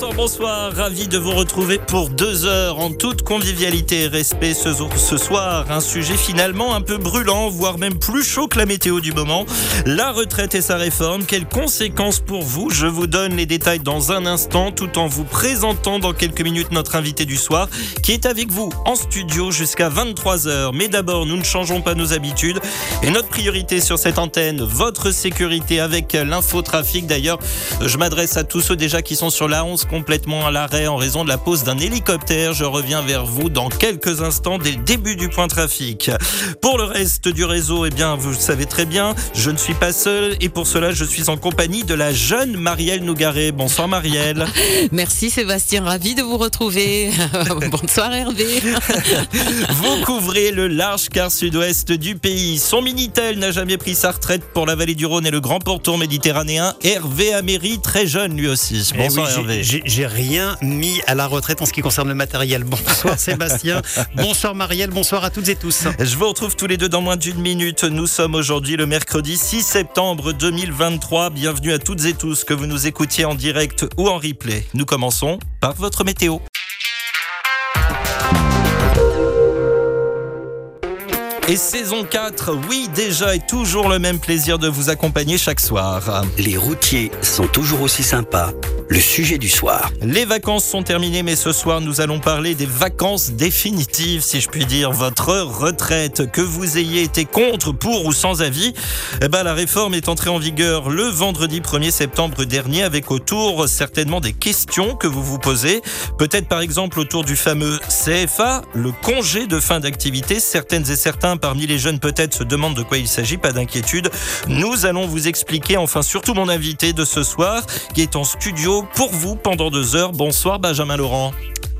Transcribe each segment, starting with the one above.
Bonsoir, ravi de vous retrouver pour deux heures en toute convivialité et respect ce, ce, soir. Un sujet finalement un peu brûlant, voire même plus chaud que la météo du moment. La retraite et sa réforme, quelles conséquences pour vous? Je vous donne les détails dans un instant tout en vous présentant dans quelques minutes notre invité du soir qui est avec vous en studio jusqu'à 23h. Mais d'abord, nous ne changeons pas nos habitudes et notre priorité sur cette antenne, votre sécurité avec l'infotrafic. D'ailleurs, je m'adresse à tous ceux déjà qui sont sur la 11 complètement à l'arrêt en raison de la pose d'un hélicoptère. Je reviens vers vous dans quelques instants dès le début du point trafic. Pour le reste du réseau, eh bien, vous le savez très bien, je ne suis pas seul et pour cela, je suis en compagnie de la jeune Marielle Nougaret. Bonsoir Marielle. Merci Sébastien, ravi de vous retrouver. Bonsoir Hervé. vous couvrez le large quart sud-ouest du pays. Son Minitel n'a jamais pris sa retraite pour la vallée du Rhône et le grand pourtour méditerranéen. Hervé Améry, très jeune lui aussi. Eh Bonsoir Hervé j'ai rien mis à la retraite en ce qui concerne le matériel. Bonsoir Sébastien, bonsoir Marielle, bonsoir à toutes et tous. Je vous retrouve tous les deux dans moins d'une minute. Nous sommes aujourd'hui le mercredi 6 septembre 2023. Bienvenue à toutes et tous que vous nous écoutiez en direct ou en replay. Nous commençons par votre météo. Et saison 4, oui déjà et toujours le même plaisir de vous accompagner chaque soir. Les routiers sont toujours aussi sympas le sujet du soir. Les vacances sont terminées, mais ce soir, nous allons parler des vacances définitives, si je puis dire. Votre retraite, que vous ayez été contre, pour ou sans avis, eh ben, la réforme est entrée en vigueur le vendredi 1er septembre dernier, avec autour certainement des questions que vous vous posez. Peut-être par exemple autour du fameux CFA, le congé de fin d'activité. Certaines et certains parmi les jeunes peut-être se demandent de quoi il s'agit, pas d'inquiétude. Nous allons vous expliquer, enfin surtout mon invité de ce soir, qui est en studio pour vous pendant deux heures. Bonsoir Benjamin Laurent.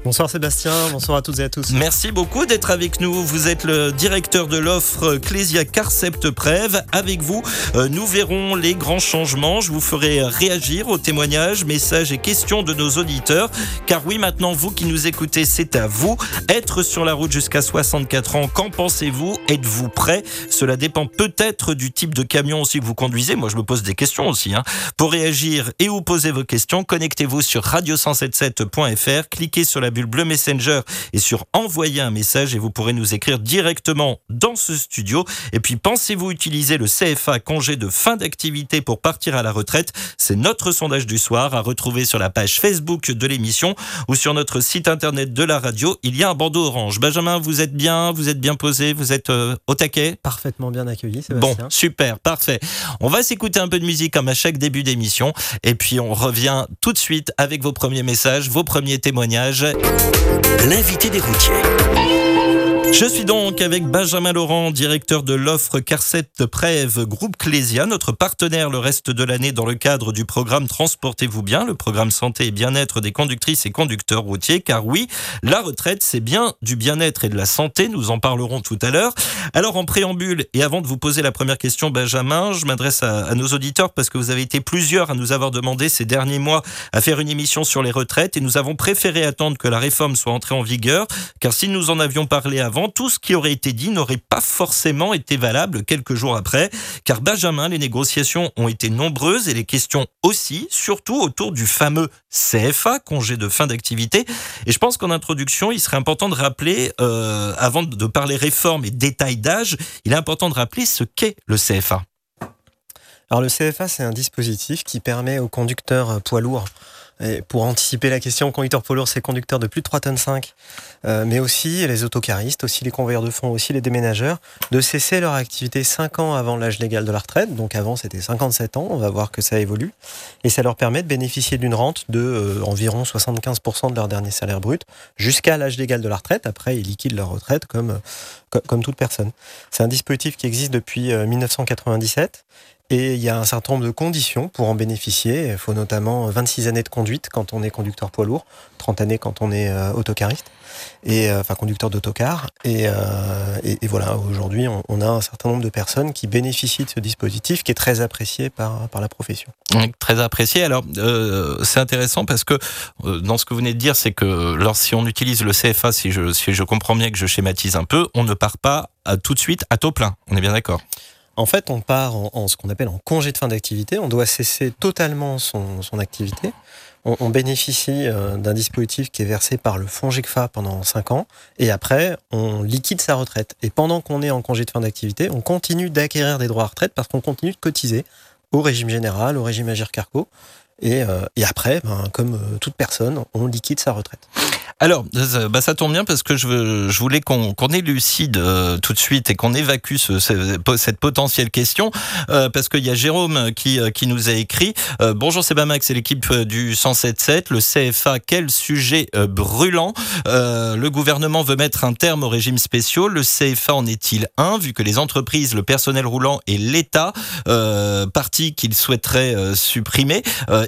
Bonsoir Sébastien, bonsoir à toutes et à tous. Merci beaucoup d'être avec nous. Vous êtes le directeur de l'offre Clésia Carcept Prève. Avec vous, euh, nous verrons les grands changements. Je vous ferai réagir aux témoignages, messages et questions de nos auditeurs. Car oui, maintenant, vous qui nous écoutez, c'est à vous. Être sur la route jusqu'à 64 ans, qu'en pensez-vous? Êtes-vous prêt? Cela dépend peut-être du type de camion aussi que vous conduisez. Moi, je me pose des questions aussi. Hein. Pour réagir et ou poser vos questions, connectez-vous sur radio177.fr. Cliquez sur la bleu Messenger et sur envoyer un message et vous pourrez nous écrire directement dans ce studio. Et puis pensez-vous utiliser le CFA congé de fin d'activité pour partir à la retraite? C'est notre sondage du soir à retrouver sur la page Facebook de l'émission ou sur notre site internet de la radio. Il y a un bandeau orange. Benjamin, vous êtes bien, vous êtes bien posé, vous êtes euh, au taquet? Parfaitement bien accueilli, Bon, super, parfait. On va s'écouter un peu de musique comme à chaque début d'émission et puis on revient tout de suite avec vos premiers messages, vos premiers témoignages. L'invité des routiers. Je suis donc avec Benjamin Laurent, directeur de l'offre Carcet Prève Groupe Clésia, notre partenaire le reste de l'année dans le cadre du programme Transportez-vous bien, le programme santé et bien-être des conductrices et conducteurs routiers. Car oui, la retraite, c'est bien du bien-être et de la santé. Nous en parlerons tout à l'heure. Alors, en préambule, et avant de vous poser la première question, Benjamin, je m'adresse à, à, nos auditeurs parce que vous avez été plusieurs à nous avoir demandé ces derniers mois à faire une émission sur les retraites et nous avons préféré attendre que la réforme soit entrée en vigueur. Car si nous en avions parlé avant, tout ce qui aurait été dit n'aurait pas forcément été valable quelques jours après, car Benjamin, les négociations ont été nombreuses et les questions aussi, surtout autour du fameux CFA, congé de fin d'activité. Et je pense qu'en introduction, il serait important de rappeler, euh, avant de parler réforme et détail d'âge, il est important de rappeler ce qu'est le CFA. Alors le CFA, c'est un dispositif qui permet aux conducteurs poids lourds pour anticiper la question, conducteur poids lourd, c'est conducteurs de plus de 3 tonnes 5, euh, mais aussi les autocaristes, aussi les convoyeurs de fonds, aussi les déménageurs, de cesser leur activité 5 ans avant l'âge légal de la retraite. Donc avant, c'était 57 ans. On va voir que ça évolue. Et ça leur permet de bénéficier d'une rente de euh, environ 75% de leur dernier salaire brut jusqu'à l'âge légal de la retraite. Après, ils liquident leur retraite comme, comme, comme toute personne. C'est un dispositif qui existe depuis 1997 euh, Et il y a un certain nombre de conditions pour en bénéficier. Il faut notamment 26 années de conduite quand on est conducteur poids lourd, 30 années quand on est euh, autocariste, et, euh, enfin conducteur d'autocar. Et, euh, et, voilà, aujourd'hui, on, a un certain nombre de personnes qui bénéficient de ce dispositif qui est très apprécié par, par la profession. Très apprécié. Alors, c'est intéressant parce que dans ce que vous venez de dire, c'est que si on utilise le CFA, si je, si je comprends bien que je schématise un peu, on ne part pas tout de suite à taux plein. On est bien d'accord? En fait, on part en, ce qu'on appelle en congé de fin d'activité. On doit cesser totalement son, activité. On, on bénéficie euh, d'un dispositif qui est versé par le fonds GECFA pendant 5 ans. Et après, on liquide sa retraite. Et pendant qu'on est en congé de fin d'activité, on continue d'acquérir des droits à retraite parce qu'on continue de cotiser au régime général, au régime Agir Carco. Et, euh, et après, ben, comme euh, toute personne, on liquide sa retraite. Alors, bah ça tombe bien parce que je, voulais qu'on qu euh, tout de suite et qu'on évacue ce, ce, cette potentielle question euh, parce qu'il y a Jérôme qui, euh, nous a écrit euh, Bonjour Sebamax, c'est l'équipe du 107.7, le CFA, quel sujet euh, brûlant Le gouvernement veut mettre un terme aux régimes spéciaux. Le CFA en est-il un vu que les entreprises, le personnel roulant et l'État, parti qu'il souhaiterait supprimer,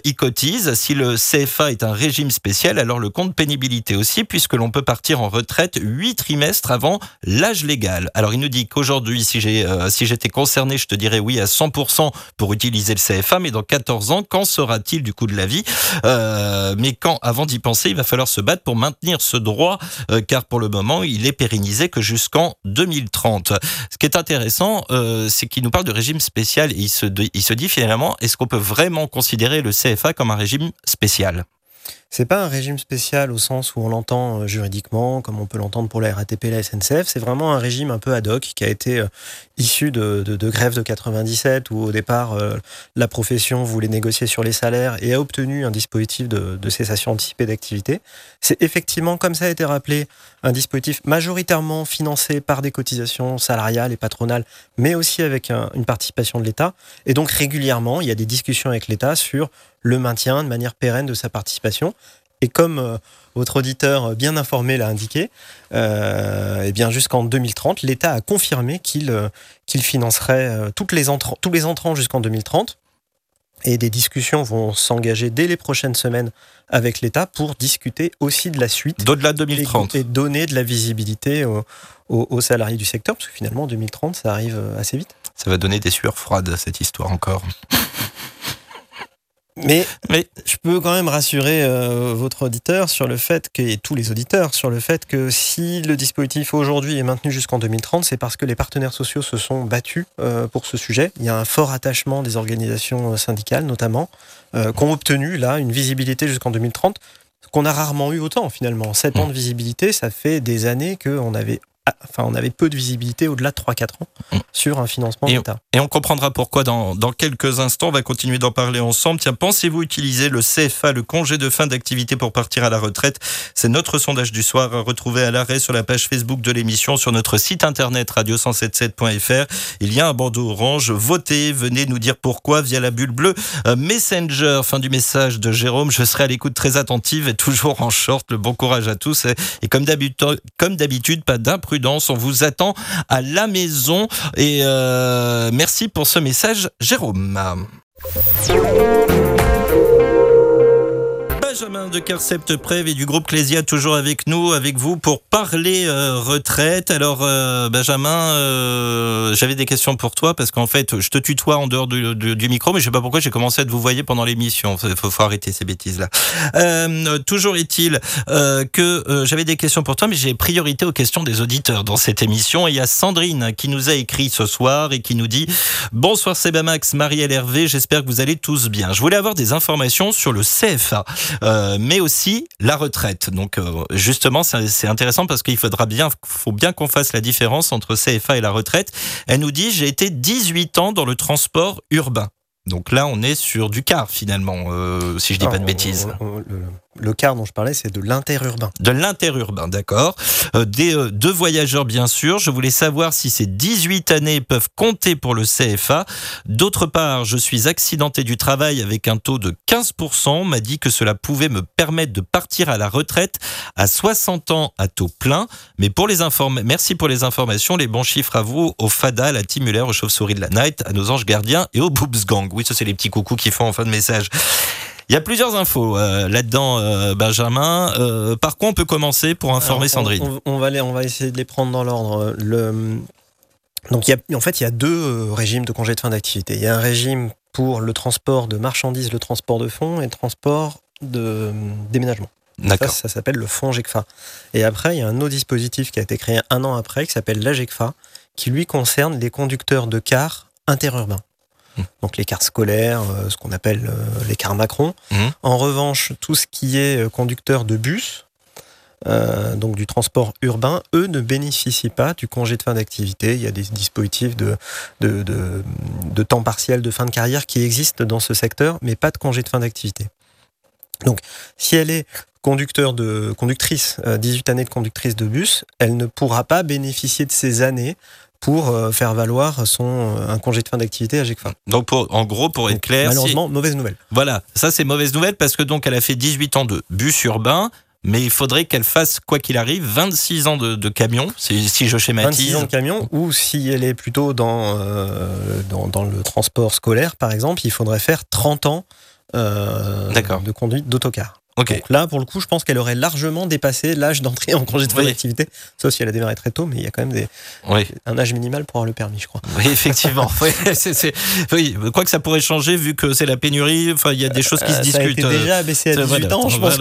y cotisent Si le CFA est un régime spécial, alors le compte pénibilité aussi, puisque l'on peut partir en retraite huit trimestres avant l'âge légal. Alors il nous dit qu'aujourd'hui, si euh, j'étais concerné, je te dirais oui à 100% pour utiliser le CFA, mais dans 14 ans, quand sera-t-il du coût de la vie? Euh, Mais quand, avant d'y penser, il va falloir se battre pour maintenir ce droit, euh, car pour le moment, il est pérennisé que jusqu'en 2030. Ce qui est intéressant, c'est qu'il nous parle de régime spécial et il se dit finalement, est-ce qu'on peut vraiment considérer le CFA comme un régime spécial c'est pas un régime spécial au sens où on l'entend juridiquement, comme on peut l'entendre pour la RATP et la SNCF. C'est vraiment un régime un peu ad hoc qui a été euh, issu de, de, de grève de 97 où au départ euh, la profession voulait négocier sur les salaires et a obtenu un dispositif de, de cessation anticipée d'activité. C'est effectivement, comme ça a été rappelé, un dispositif majoritairement financé par des cotisations salariales et patronales, mais aussi avec un, une participation de l'État. Et donc régulièrement, il y a des discussions avec l'État sur le maintien de manière pérenne de sa participation. Et comme euh, votre auditeur bien informé l'a indiqué, euh, et bien jusqu'en 2030, l'État a confirmé qu'il euh, qu'il financerait toutes les entrants, tous les entrants jusqu'en 2030. Et des discussions vont s'engager dès les prochaines semaines avec l'État pour discuter aussi de la suite. D'au-delà de 2030. Et, et, donner de la visibilité aux, aux, aux, salariés du secteur, parce que finalement, 2030, ça arrive assez vite. Ça va donner des sueurs froides, cette histoire encore. Mais, mais, je peux quand même rassurer euh, votre auditeur sur le fait que, et tous les auditeurs sur le fait que si le dispositif aujourd'hui est maintenu jusqu'en 2030, c'est parce que les partenaires sociaux se sont battus euh, pour ce sujet. Il y a un fort attachement des organisations syndicales notamment, euh, qui ont obtenu là une visibilité jusqu'en 2030 qu'on a rarement eu autant finalement. 7 ans de visibilité, ça fait des années qu'on avait enfin, on avait peu de visibilité au-delà de 3-4 ans sur un financement d'État. Et on comprendra pourquoi dans, dans quelques instants. On va continuer d'en parler ensemble. Tiens, pensez-vous utiliser le CFA, le congé de fin d'activité pour partir à la retraite? C'est notre sondage du soir à retrouver à l'arrêt sur la page Facebook de l'émission, sur notre site internet radio177.fr. Il y a un bandeau orange. Votez, venez nous dire pourquoi via la bulle bleue. Messenger, fin du message de Jérôme. Je serai à l'écoute très attentive et toujours en short. Le bon courage à tous. Et, et comme d'habitude, pas on vous attend à la maison. Et euh, merci pour ce message, Jérôme. Benjamin de Carcept Prève et du groupe Clésia toujours avec nous, avec vous pour parler euh, retraite. Alors euh, Benjamin, euh, j'avais des questions pour toi parce qu'en fait, je te tutoie en dehors du, micro, mais je sais pas pourquoi j'ai commencé à te vous voyer pendant l'émission. Faut, faut, arrêter ces bêtises là. Toujours est-il que j'avais des questions pour toi, mais j'ai priorité aux questions des auditeurs dans cette émission. Et il y a Sandrine qui nous a écrit ce soir et qui nous dit bonsoir Sebamax, Marielle Hervé, j'espère que vous allez tous bien. Je voulais avoir des informations sur le CFA. Euh, mais aussi la retraite. Donc euh, justement, c'est intéressant parce qu'il faudra bien, faut bien qu'on fasse la différence entre CFA et la retraite. Elle nous dit j'ai été 18 ans dans le transport urbain. Donc là, on est sur du car finalement, euh, si je dis Alors, pas de bêtises. On, on, le, le quart dont je parlais, c'est de l'interurbain. De l'interurbain, d'accord. Euh, des euh, deux voyageurs, bien sûr. Je voulais savoir si ces 18 années peuvent compter pour le CFA. D'autre part, je suis accidenté du travail avec un taux de 15%. On m'a dit que cela pouvait me permettre de partir à la retraite à 60 ans à taux plein. Mais pour les merci pour les informations. Les bons chiffres à vous, au FADA, à la Muller, aux chauves-souris de la Night, à nos anges gardiens et au Boobs Gang. Oui, ça, c'est les petits coucous qui font en fin de message. Il y a plusieurs infos euh, là-dedans, euh, Benjamin. Euh, par quoi on peut commencer pour informer Alors, Sandrine on, on va les- on va essayer de les prendre dans l'ordre. Le, donc, il y a, en fait, il y a deux régimes de congé de fin d'activité. Il y a un régime pour le transport de marchandises, le transport de fonds et le transport de déménagement. Ça, D'accord. ça s'appelle le fonds GECFA. Et après, il y a un autre dispositif qui a été créé un an après, qui s'appelle l'AGECFA, qui lui concerne les conducteurs de cars interurbains. Hmm. Donc les cars scolaires, euh, ce qu'on appelle euh, les cars Macron. Hmm. En revanche, tout ce qui est euh, conducteur de bus, euh, donc du transport urbain, eux ne bénéficient pas du congé de fin d'activité. Il y a des dispositifs de, de, de, de temps partiel de fin de carrière qui existent dans ce secteur, mais pas de congé de fin d'activité. Donc, si elle est conducteur de conductrice, euh, 18 années de conductrice de bus, elle ne pourra pas bénéficier de ces années pour euh, faire valoir son euh, un congé de fin d'activité à GECFA. Donc, pour, en gros, pour être clair, si- malheureusement, mauvaise nouvelle. voilà, ça c'est mauvaise nouvelle parce que donc elle a fait 18 ans de bus urbain, mais il faudrait qu'elle fasse, quoi qu'il arrive, 26 ans de, de camion, si, si je 26 schématise. ans de camion, ou si elle est plutôt dans, euh, dans, dans le transport scolaire, par exemple, il faudrait faire 30 ans euh, D'accord. de conduite d'autocar. Donc là, pour le coup, je pense qu'elle aurait largement dépassé l'âge d'entrée en congé de fin Oui. d'activité, sauf si elle a démarré très tôt, mais il y a quand même des, Oui, un âge minimal pour avoir le permis, je crois. oui, effectivement. oui, quoi que ça pourrait changer vu que c'est la pénurie. Enfin, il y a des choses qui se Euh, ça a discutent. été euh, déjà abaissé à c'est 18 vrai, ans, je pense.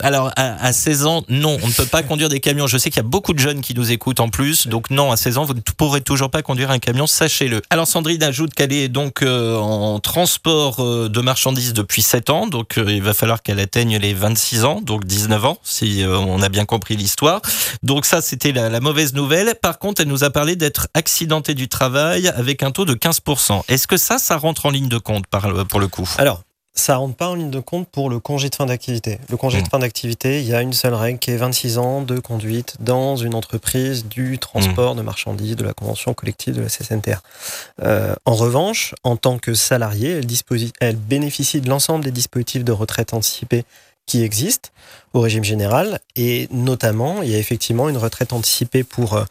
Alors, à, à 16 ans, non, on ne peut pas conduire des camions. Je sais qu'il y a beaucoup de jeunes qui nous écoutent en plus. Donc, non, à 16 ans, vous ne pourrez toujours pas conduire un camion, sachez-le. Alors, Sandrine ajoute qu'elle est donc euh, en transport de marchandises depuis 7 ans. Donc, euh, il va falloir qu'elle atteigne les 26 ans, donc 19 ans, si euh, on a bien compris l'histoire. Donc, ça, c'était la, mauvaise nouvelle. Par contre, elle nous a parlé d'être accidentée du travail avec un taux de 15%. Est-ce que ça, ça rentre en ligne de compte pour le coup? Alors, ça rentre pas en ligne de compte pour le congé de fin d'activité. Le congé de fin d'activité, il y a une seule règle qui est 26 ans de conduite dans une entreprise du transport de marchandises de la convention collective de la CSNTR. Euh, en revanche, en tant que salarié, elle, elle bénéficie de l'ensemble des dispositifs de retraite anticipée qui existent au régime général et notamment il y a effectivement une retraite anticipée pour, euh,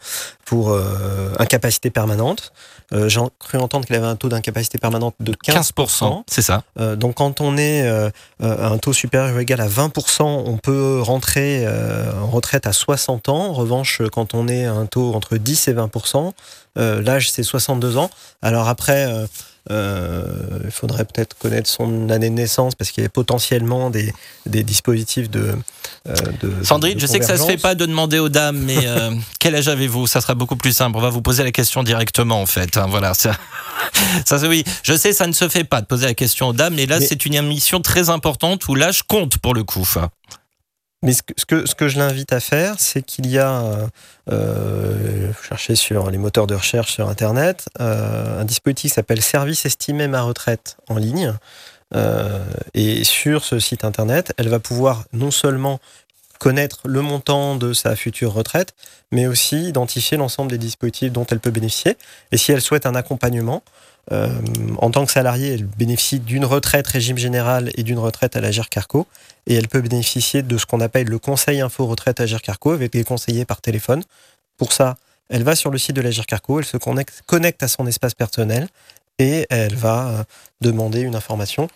pour euh, incapacité permanente. Euh, J'ai cru entendre qu'elle avait un taux d'incapacité permanente de 15%. 15%, c'est ça. Euh, donc quand on est euh, euh, à un taux supérieur ou égal à 20%, on peut rentrer euh, en retraite à 60 ans. En revanche, quand on est à un taux entre 10 et 20%, euh, l'âge c'est 62 ans. Alors après, euh, euh, il faudrait peut-être connaître son année de naissance parce qu'il y a potentiellement des, des dispositifs de, euh, de Sandrine, de je sais que ça se fait pas de demander aux dames, mais euh, quel âge avez-vous? Ça sera beaucoup plus simple. On va vous poser la question directement, en fait. hein, voilà. Ça, oui, je sais, ça ne se fait pas de poser la question aux dames, mais là, Mais- c'est une émission très importante où l'âge compte pour le coup. Mais ce que, ce que, je l'invite à faire, c'est qu'il y a, euh, euh, chercher sur les moteurs de recherche sur Internet, euh, un dispositif qui s'appelle Service estimé ma retraite en ligne. Euh, et sur ce site Internet, elle va pouvoir non seulement connaître le montant de sa future retraite, mais aussi identifier l'ensemble des dispositifs dont elle peut bénéficier. Et si elle souhaite un accompagnement, euh, en tant que salariée, elle bénéficie d'une retraite régime général et d'une retraite à l'Agir Carco et elle peut bénéficier de ce qu'on appelle le conseil info retraite Agir Carco avec des conseillers par téléphone. Pour ça, elle va sur le site de l'Agir Carco, elle se connecte, connecte à son espace personnel et elle va euh, demander une information.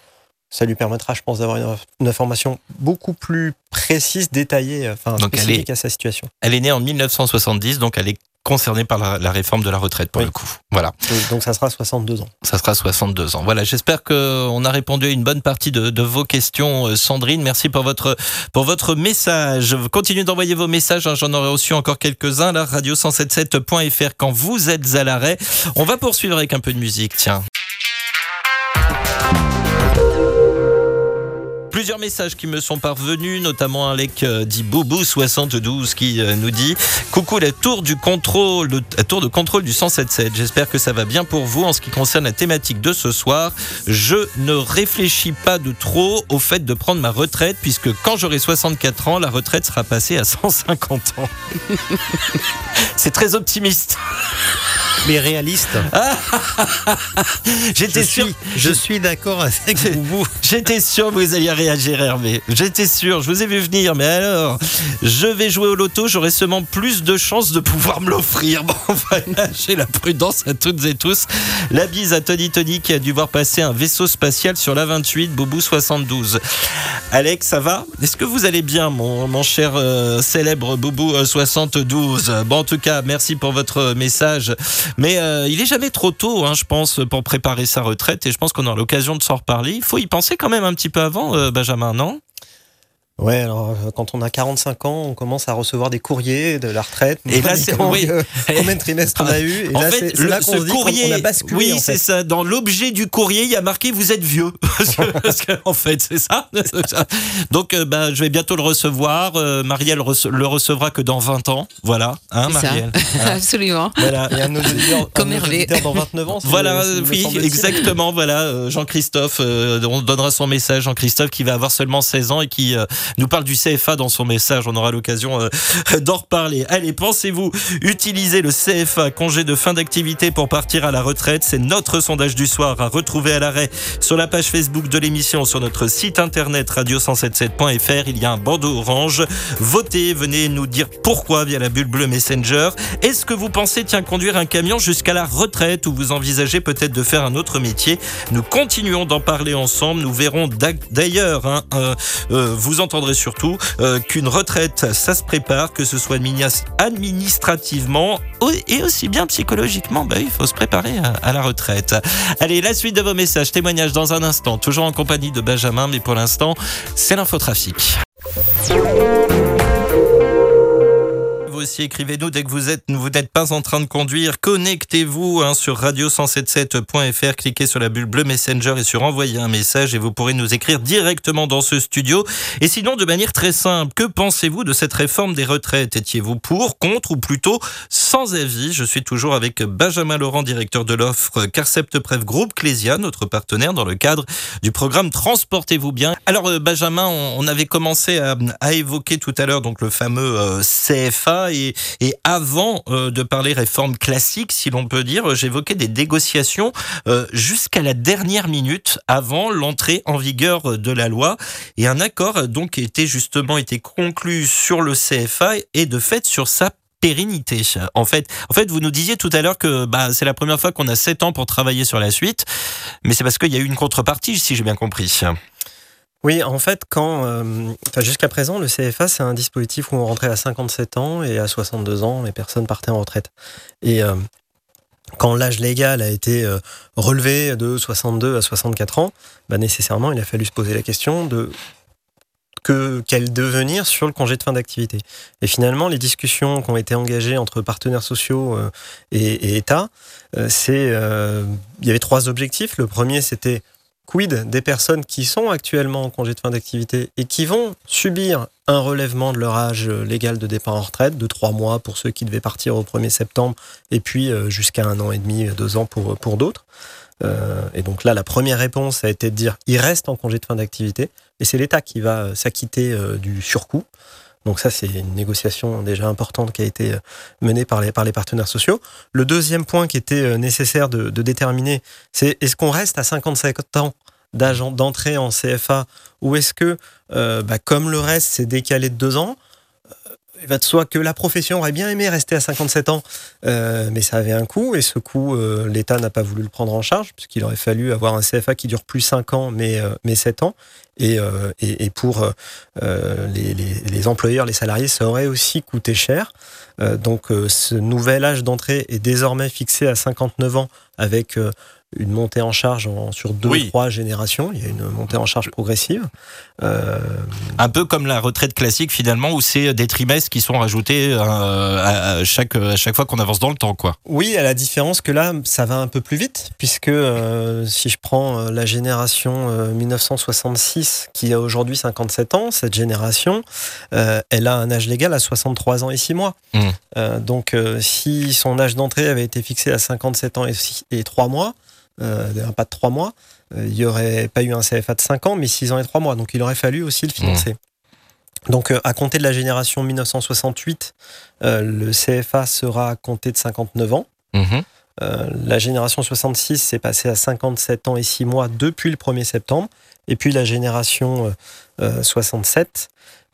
Ça lui permettra, je pense, d'avoir une, une information beaucoup plus précise, détaillée, euh, enfin Donc, elle spécifique à sa situation. Elle est née en 1970, donc elle est concernée par la, la réforme de la retraite pour Oui. le coup. Voilà, Donc, ça sera 62 ans. ça sera 62 ans. Voilà, j'espère qu'on a répondu à une bonne partie de, de vos questions, euh, Sandrine. Merci pour votre, pour votre message. Continuez d'envoyer vos messages, hein, j'en aurai reçu encore quelques-uns, là, radio177.fr quand vous êtes à l'arrêt. On va poursuivre avec un peu de musique, tiens. Plusieurs messages qui me sont parvenus, notamment avec euh, dit Boubou72 qui euh, nous dit Coucou la tour du contrôle, la tour de contrôle du 177. J'espère que ça va bien pour vous en ce qui concerne la thématique de ce soir. Je ne réfléchis pas de trop au fait de prendre ma retraite puisque quand j'aurai 64 ans, la retraite sera passée à 150 ans. C'est très optimiste. Mais réaliste. J'étais Je sûr. suis, je suis d'accord avec vous. J'étais sûr que vous alliez réagir, Hervé. J'étais sûr, je vous ai vu venir, mais alors, je vais jouer au loto, j'aurai seulement plus de chances de pouvoir me l'offrir. Bon, voilà, j'ai la prudence à toutes et tous. La bise à Tony Tony qui a dû voir passer un vaisseau spatial sur la 28, Boubou 72. Alex, ça va? Est-ce que vous allez bien, mon, mon cher euh, célèbre Boubou euh, 72 Bon, en tout cas, merci pour votre message. Mais euh, il est jamais trop tôt, hein, je pense, pour préparer sa retraite. Et je pense qu'on aura l'occasion de s'en reparler. Il faut y penser quand même un petit peu avant, euh, Benjamin, non? Ouais, alors euh, quand on a 45 ans, on commence à recevoir des courriers de la retraite. Et là, c'est- oui. combien de trimestres on a eu. Et en là, fait, le- là ce dit courrier, on a basculé. oui, en c'est ça. Dans l'objet du courrier, il y a marqué vous êtes vieux. Parce que, parce que, en fait, c'est ça. Donc, euh, bah, je vais bientôt le recevoir. Euh, Marielle rece- le recevra que dans 20 ans. Voilà, hein. Marielle. Voilà. Absolument. Voilà. Un auditeur, Comme un auditeur dans 29 ans. c'est- Voilà, oui, exactement. Voilà, euh, Jean-Christophe, euh, on donnera son message. Jean-Christophe qui va avoir seulement 16 ans et qui euh, nous parle du CFA dans son message. On aura l'occasion euh, d'en reparler. Allez, pensez-vous utiliser le CFA, congé de fin d'activité pour partir à la retraite? C'est notre sondage du soir à retrouver à l'arrêt sur la page Facebook de l'émission, sur notre site internet radio177.fr. Il y a un bandeau orange. Votez, venez nous dire pourquoi via la bulle bleue Messenger. Est-ce que vous pensez, tiens, conduire un camion jusqu'à la retraite ou vous envisagez peut-être de faire un autre métier? Nous continuons d'en parler ensemble. Nous verrons d'ailleurs, hein, euh, euh, vous entendrez surtout euh, qu'une retraite, ça se prépare, que ce soit adminis- administrativement et aussi bien psychologiquement. Bah il faut se préparer à, à la retraite. Allez, la suite de vos messages, témoignages dans un instant, toujours en compagnie de Benjamin, mais pour l'instant, c'est l'infotrafic. Aussi, écrivez-nous dès que vous êtes, vous n'êtes pas en train de conduire. Connectez-vous hein, sur radio177.fr, cliquez sur la bulle bleue Messenger et sur envoyer un message et vous pourrez nous écrire directement dans ce studio. Et sinon, de manière très simple, que pensez-vous de cette réforme des retraites? Étiez-vous pour, contre ou plutôt sans avis? Je suis toujours avec Benjamin Laurent, directeur de l'offre Carcept Prev Groupe Clésia, notre partenaire dans le cadre du programme Transportez-vous bien. Alors, euh, Benjamin, on, avait commencé à, à évoquer tout à l'heure donc le fameux euh, CFA et, avant euh, de parler réforme classique, si l'on peut dire, j'évoquais des négociations euh, jusqu'à la dernière minute avant l'entrée en vigueur de la loi et un accord a donc été justement été conclu sur le CFA et de fait sur sa pérennité. En fait, en fait, vous nous disiez tout à l'heure que bah, c'est la première fois qu'on a 7 ans pour travailler sur la suite, mais c'est parce qu'il y a eu une contrepartie, si j'ai bien compris. Oui, en fait, quand, euh, jusqu'à présent, le CFA, c'est un dispositif où on rentrait à 57 ans et à 62 ans, les personnes partaient en retraite. Et euh, quand l'âge légal a été euh, relevé de 62 à 64 ans, bah, nécessairement, il a fallu se poser la question de que, quel devenir sur le congé de fin d'activité. Et finalement, les discussions qui ont été engagées entre partenaires sociaux et, et État, c'est, il y avait trois objectifs. Le premier, c'était quid des personnes qui sont actuellement en congé de fin d'activité et qui vont subir un relèvement de leur âge légal de départ en retraite de trois mois pour ceux qui devaient partir au 1er septembre et puis euh, jusqu'à un an et demi, deux ans pour, d'autres. Euh, et donc là, la première réponse a été de dire il reste en congé de fin d'activité et c'est l'État qui va euh, s'acquitter euh, du surcoût. Donc ça, c'est une négociation déjà importante qui a été euh, menée par les, par les partenaires sociaux. Le deuxième point qui était euh, nécessaire de, déterminer, c'est est-ce qu'on reste à 55 ans d'entrée en CFA ou est-ce que, euh, bah, comme le reste, c'est décalé de deux ans il va de soi que la profession aurait bien aimé rester à 57 ans, euh, mais ça avait un coût, et ce coût, euh, l'État n'a pas voulu le prendre en charge, puisqu'il aurait fallu avoir un CFA qui dure plus 5 ans, mais, euh, mais 7 ans. Et, euh, et, et pour euh, les, les, les employeurs, les salariés, ça aurait aussi coûté cher. Euh, donc ce nouvel âge d'entrée est désormais fixé à 59 ans avec une montée en charge en- sur deux Oui. trois générations. Il y a une montée en charge progressive. Euh, Un peu comme la retraite classique finalement, où c'est des trimestres qui sont rajoutés euh, à, à chaque, à chaque fois qu'on avance dans le temps. quoi. Oui, à la différence que là, ça va un peu plus vite, puisque euh, si je prends la génération euh, 1966, qui a aujourd'hui 57 ans, cette génération, euh, elle a un âge légal à 63 ans et 6 mois. Mm. Euh, donc, si son âge d'entrée avait été fixé à 57 ans et, six- et 3 mois, euh, d'ailleurs, pas de 3 mois, euh, il n'y aurait pas eu un CFA de 5 ans, mais 6 ans et 3 mois. Donc, il aurait fallu aussi le financer. Donc, euh, à compter de la génération 1968, euh, le CFA sera à compter de 59 ans. Euh, la génération 66 s'est passée à 57 ans et 6 mois depuis le 1er septembre. Et puis la génération euh, euh, 67,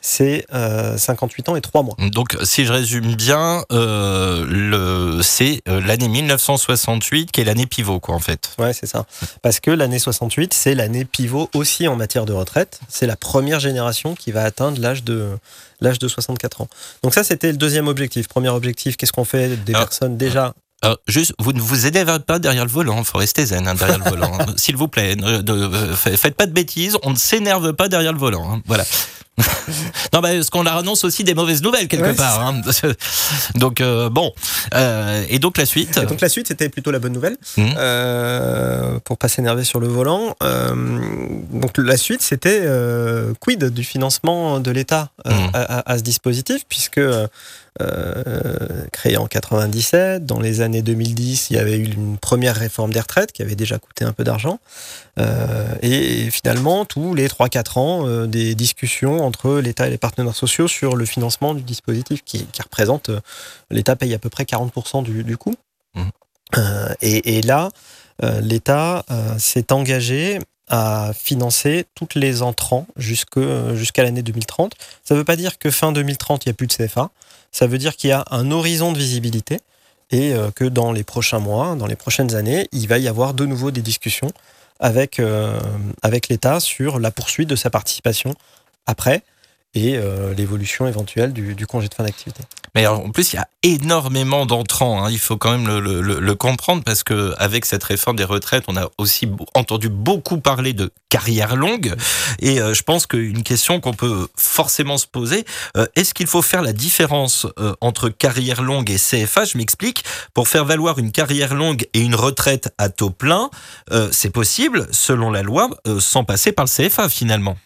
c'est euh, 58 ans et 3 mois. Donc, si je résume bien, euh, c'est euh, l'année 1968 qui est l'année pivot, quoi, en fait. Ouais, c'est ça. Parce que l'année 68, c'est l'année pivot aussi en matière de retraite. C'est la première génération qui va atteindre l'âge de, l'âge de 64 ans. Donc ça, c'était le deuxième objectif. Premier objectif, qu'est-ce qu'on fait des personnes déjà? Alors, juste, vous ne vous énervez pas derrière le volant, faut rester zen hein, derrière le volant. hein. S'il vous plaît, ne, euh, faites pas de bêtises, on ne s'énerve pas derrière le volant. hein. Voilà. non, bah, parce qu'on leur annonce aussi des mauvaises nouvelles quelque Ouais, part. hein. donc, euh, bon. Euh, et donc, la suite Et donc la suite, c'était plutôt la bonne nouvelle, Mhm. euh, pour pas s'énerver sur le volant. Euh, donc la suite, c'était quid du financement de l'État à, à- à ce dispositif, puisque euh, créé en 97, dans les années 2010, il y avait eu une première réforme des retraites qui avait déjà coûté un peu d'argent. Euh, et finalement, tous les 3-4 ans, euh, des discussions entre l'État et les partenaires sociaux sur le financement du dispositif qui, qui représente, l'État paye à peu près 40% du, du coût. Euh, et, et là, l'État s'est engagé à financer toutes les entrants jusqu'à l'année 2030. Ça ne veut pas dire que fin 2030, il n'y a plus de CFA. Ça veut dire qu'il y a un horizon de visibilité et euh, que dans les prochains mois, dans les prochaines années, il va y avoir de nouveau des discussions avec, euh, avec l'État sur la poursuite de sa participation après et euh, l'évolution éventuelle du, congé de fin d'activité. Mais en plus, il y a énormément d'entrants. hein. Il faut quand même le, comprendre parce que avec cette réforme des retraites, on a aussi entendu beaucoup parler de carrière longue. Et euh, je pense qu'une question qu'on peut forcément se poser, euh, est-ce qu'il faut faire la différence entre carrière longue et CFA Je m'explique. Pour faire valoir une carrière longue et une retraite à taux plein, c'est possible, selon la loi, sans passer par le CFA finalement.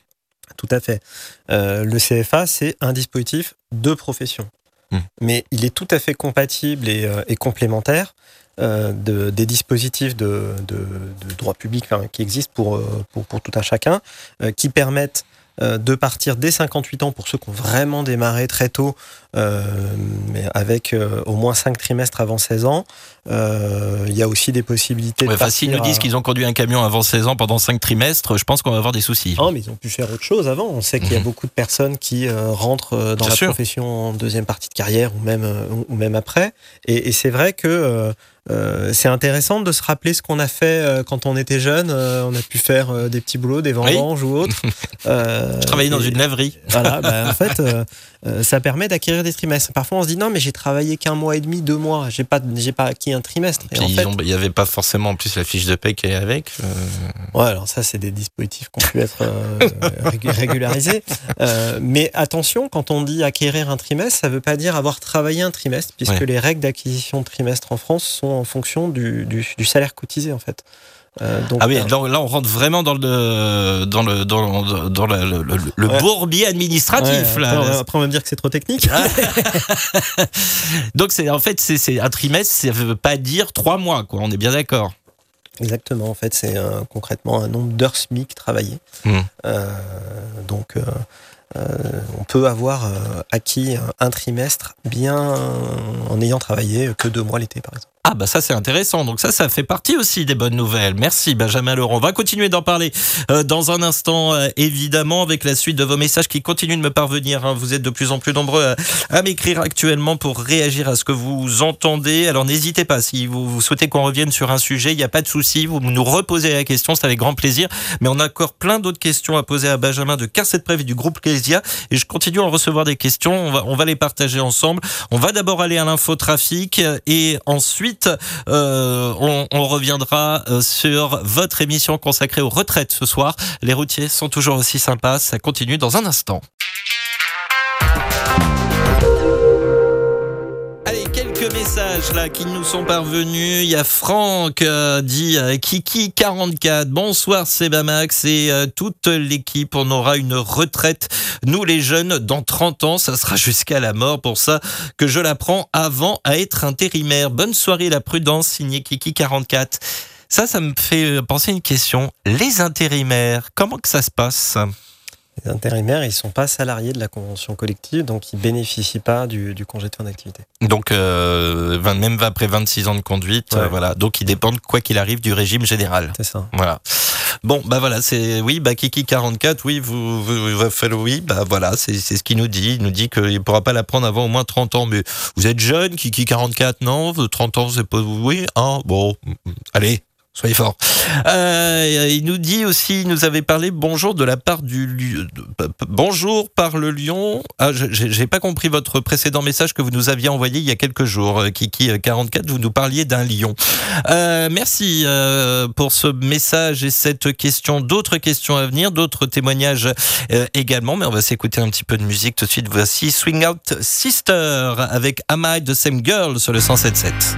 Tout à fait. Euh, le CFA, c'est un dispositif de profession. Hmm. Mais il est tout à fait compatible et, euh, et complémentaire euh, de, des dispositifs de, de, de droit public enfin, qui existent pour, pour, pour tout un chacun, qui permettent de partir dès 58 ans pour ceux qui ont vraiment démarré très tôt, euh, mais avec euh, au moins 5 trimestres avant 16 ans. Euh, Il y a aussi des possibilités Ouais, de Enfin, s'ils nous disent à- qu'ils ont conduit un camion avant 16 ans pendant 5 trimestres, je pense qu'on va avoir des soucis. non, mais ils ont pu faire autre chose avant. On sait qu'il y a Mhm. beaucoup de personnes qui euh, rentrent euh, dans Bien la sûr. profession en deuxième partie de carrière ou même, euh, ou même après. Et, et c'est vrai que euh, c'est intéressant de se rappeler ce qu'on a fait euh, quand on était jeune. Euh, on a pu faire des petits boulots, des vendanges ou autres. Euh, Je travaillais dans et- une laverie. Voilà, bah, en fait, euh, ça permet d'acquérir des trimestres. Parfois, on se dit non, mais j'ai travaillé qu'un mois et demi, deux mois. J'ai pas, j'ai pas acquis un trimestre. Et Puis en ils fait, ont- il n'y avait pas forcément en plus la fiche de paie qui est avec. euh, Ouais, alors ça, c'est des dispositifs qui ont pu être euh, rég- régularisés. Euh, mais attention, quand on dit acquérir un trimestre, ça ne veut pas dire avoir travaillé un trimestre, puisque Ouais. les règles d'acquisition de trimestre en France sont en fonction du, du- du salaire cotisé, en fait. Euh, donc, Ah oui, euh, là, là, on rentre vraiment dans le dans le dans, dans le, le- le- le Ouais. bourbier administratif après, là. on va- après, on va me dire que c'est trop technique. Donc c'est en fait c'est un trimestre, ça veut pas dire trois mois quoi. On est bien d'accord. Exactement, en fait, c'est euh, concrètement un nombre d'heures SMIC travaillées. Euh, donc, euh, on peut avoir acquis un, un trimestre bien en ayant travaillé que deux mois l'été, par exemple. Ah bah ça c'est intéressant. Donc ça ça fait partie aussi des bonnes nouvelles. Merci Benjamin Laurent. On va continuer d'en parler euh, dans un instant euh, évidemment avec la suite de vos messages qui continuent de me parvenir. hein. Vous êtes de plus en plus nombreux à, m'écrire actuellement pour réagir à ce que vous entendez. Alors n'hésitez pas si vous, souhaitez qu'on revienne sur un sujet, il n'y a pas de souci. Vous nous reposez la question, c'est avec grand plaisir. Mais on a encore plein d'autres questions à poser à Benjamin de Carset Prév et du groupe Clésia et je continue à en recevoir des questions. On va, on va les partager ensemble. On va d'abord aller à l'infotrafic et ensuite euh, on, on reviendra euh, sur votre émission consacrée aux retraites ce soir. Les routiers sont toujours aussi sympas. Ça continue dans un instant. Là qui nous sont parvenus. Il y a Franck euh, dit euh, Kiki 44. Bonsoir Sebamax et euh, toute l'équipe. On aura une retraite. Nous les jeunes, dans 30 ans, ça sera jusqu'à la mort. Pour ça que je la prends avant à être intérimaire. Bonne soirée la prudence, signé Kiki 44. Ça, ça me fait penser une question. Les intérimaires, comment que ça se passe? Les intérimaires, ils ne sont pas salariés de la convention collective, donc ils ne bénéficient pas du, du congé de fin d'activité. Donc, euh, même après 26 ans de conduite, Ouais. euh, voilà. Donc, ils dépendent, quoi qu'il arrive, du régime général. C'est ça. Voilà. Bon, bah voilà, c'est oui, bah Kiki 44, oui, vous, vous, va falloir, oui, bah voilà, c'est c'est ce qu'il nous dit. Il nous dit qu'il ne pourra pas la prendre avant au moins 30 ans. Mais vous êtes jeune, Kiki 44, non? 30 ans, c'est pas. Oui, hein, bon, allez. Soyez fort. Euh, il nous dit aussi, il nous avait parlé bonjour de la part du lieu- de- bonjour par le lion. Ah, j'ai pas compris votre précédent message que vous nous aviez envoyé il y a quelques jours, euh, Kiki 44. Vous nous parliez d'un lion. Euh, merci euh, pour ce message et cette question. D'autres questions à venir, d'autres témoignages euh, également, mais on va s'écouter un petit peu de musique tout de suite. Voici Swing Out Sister avec Am I the Same Girl sur le 107.7.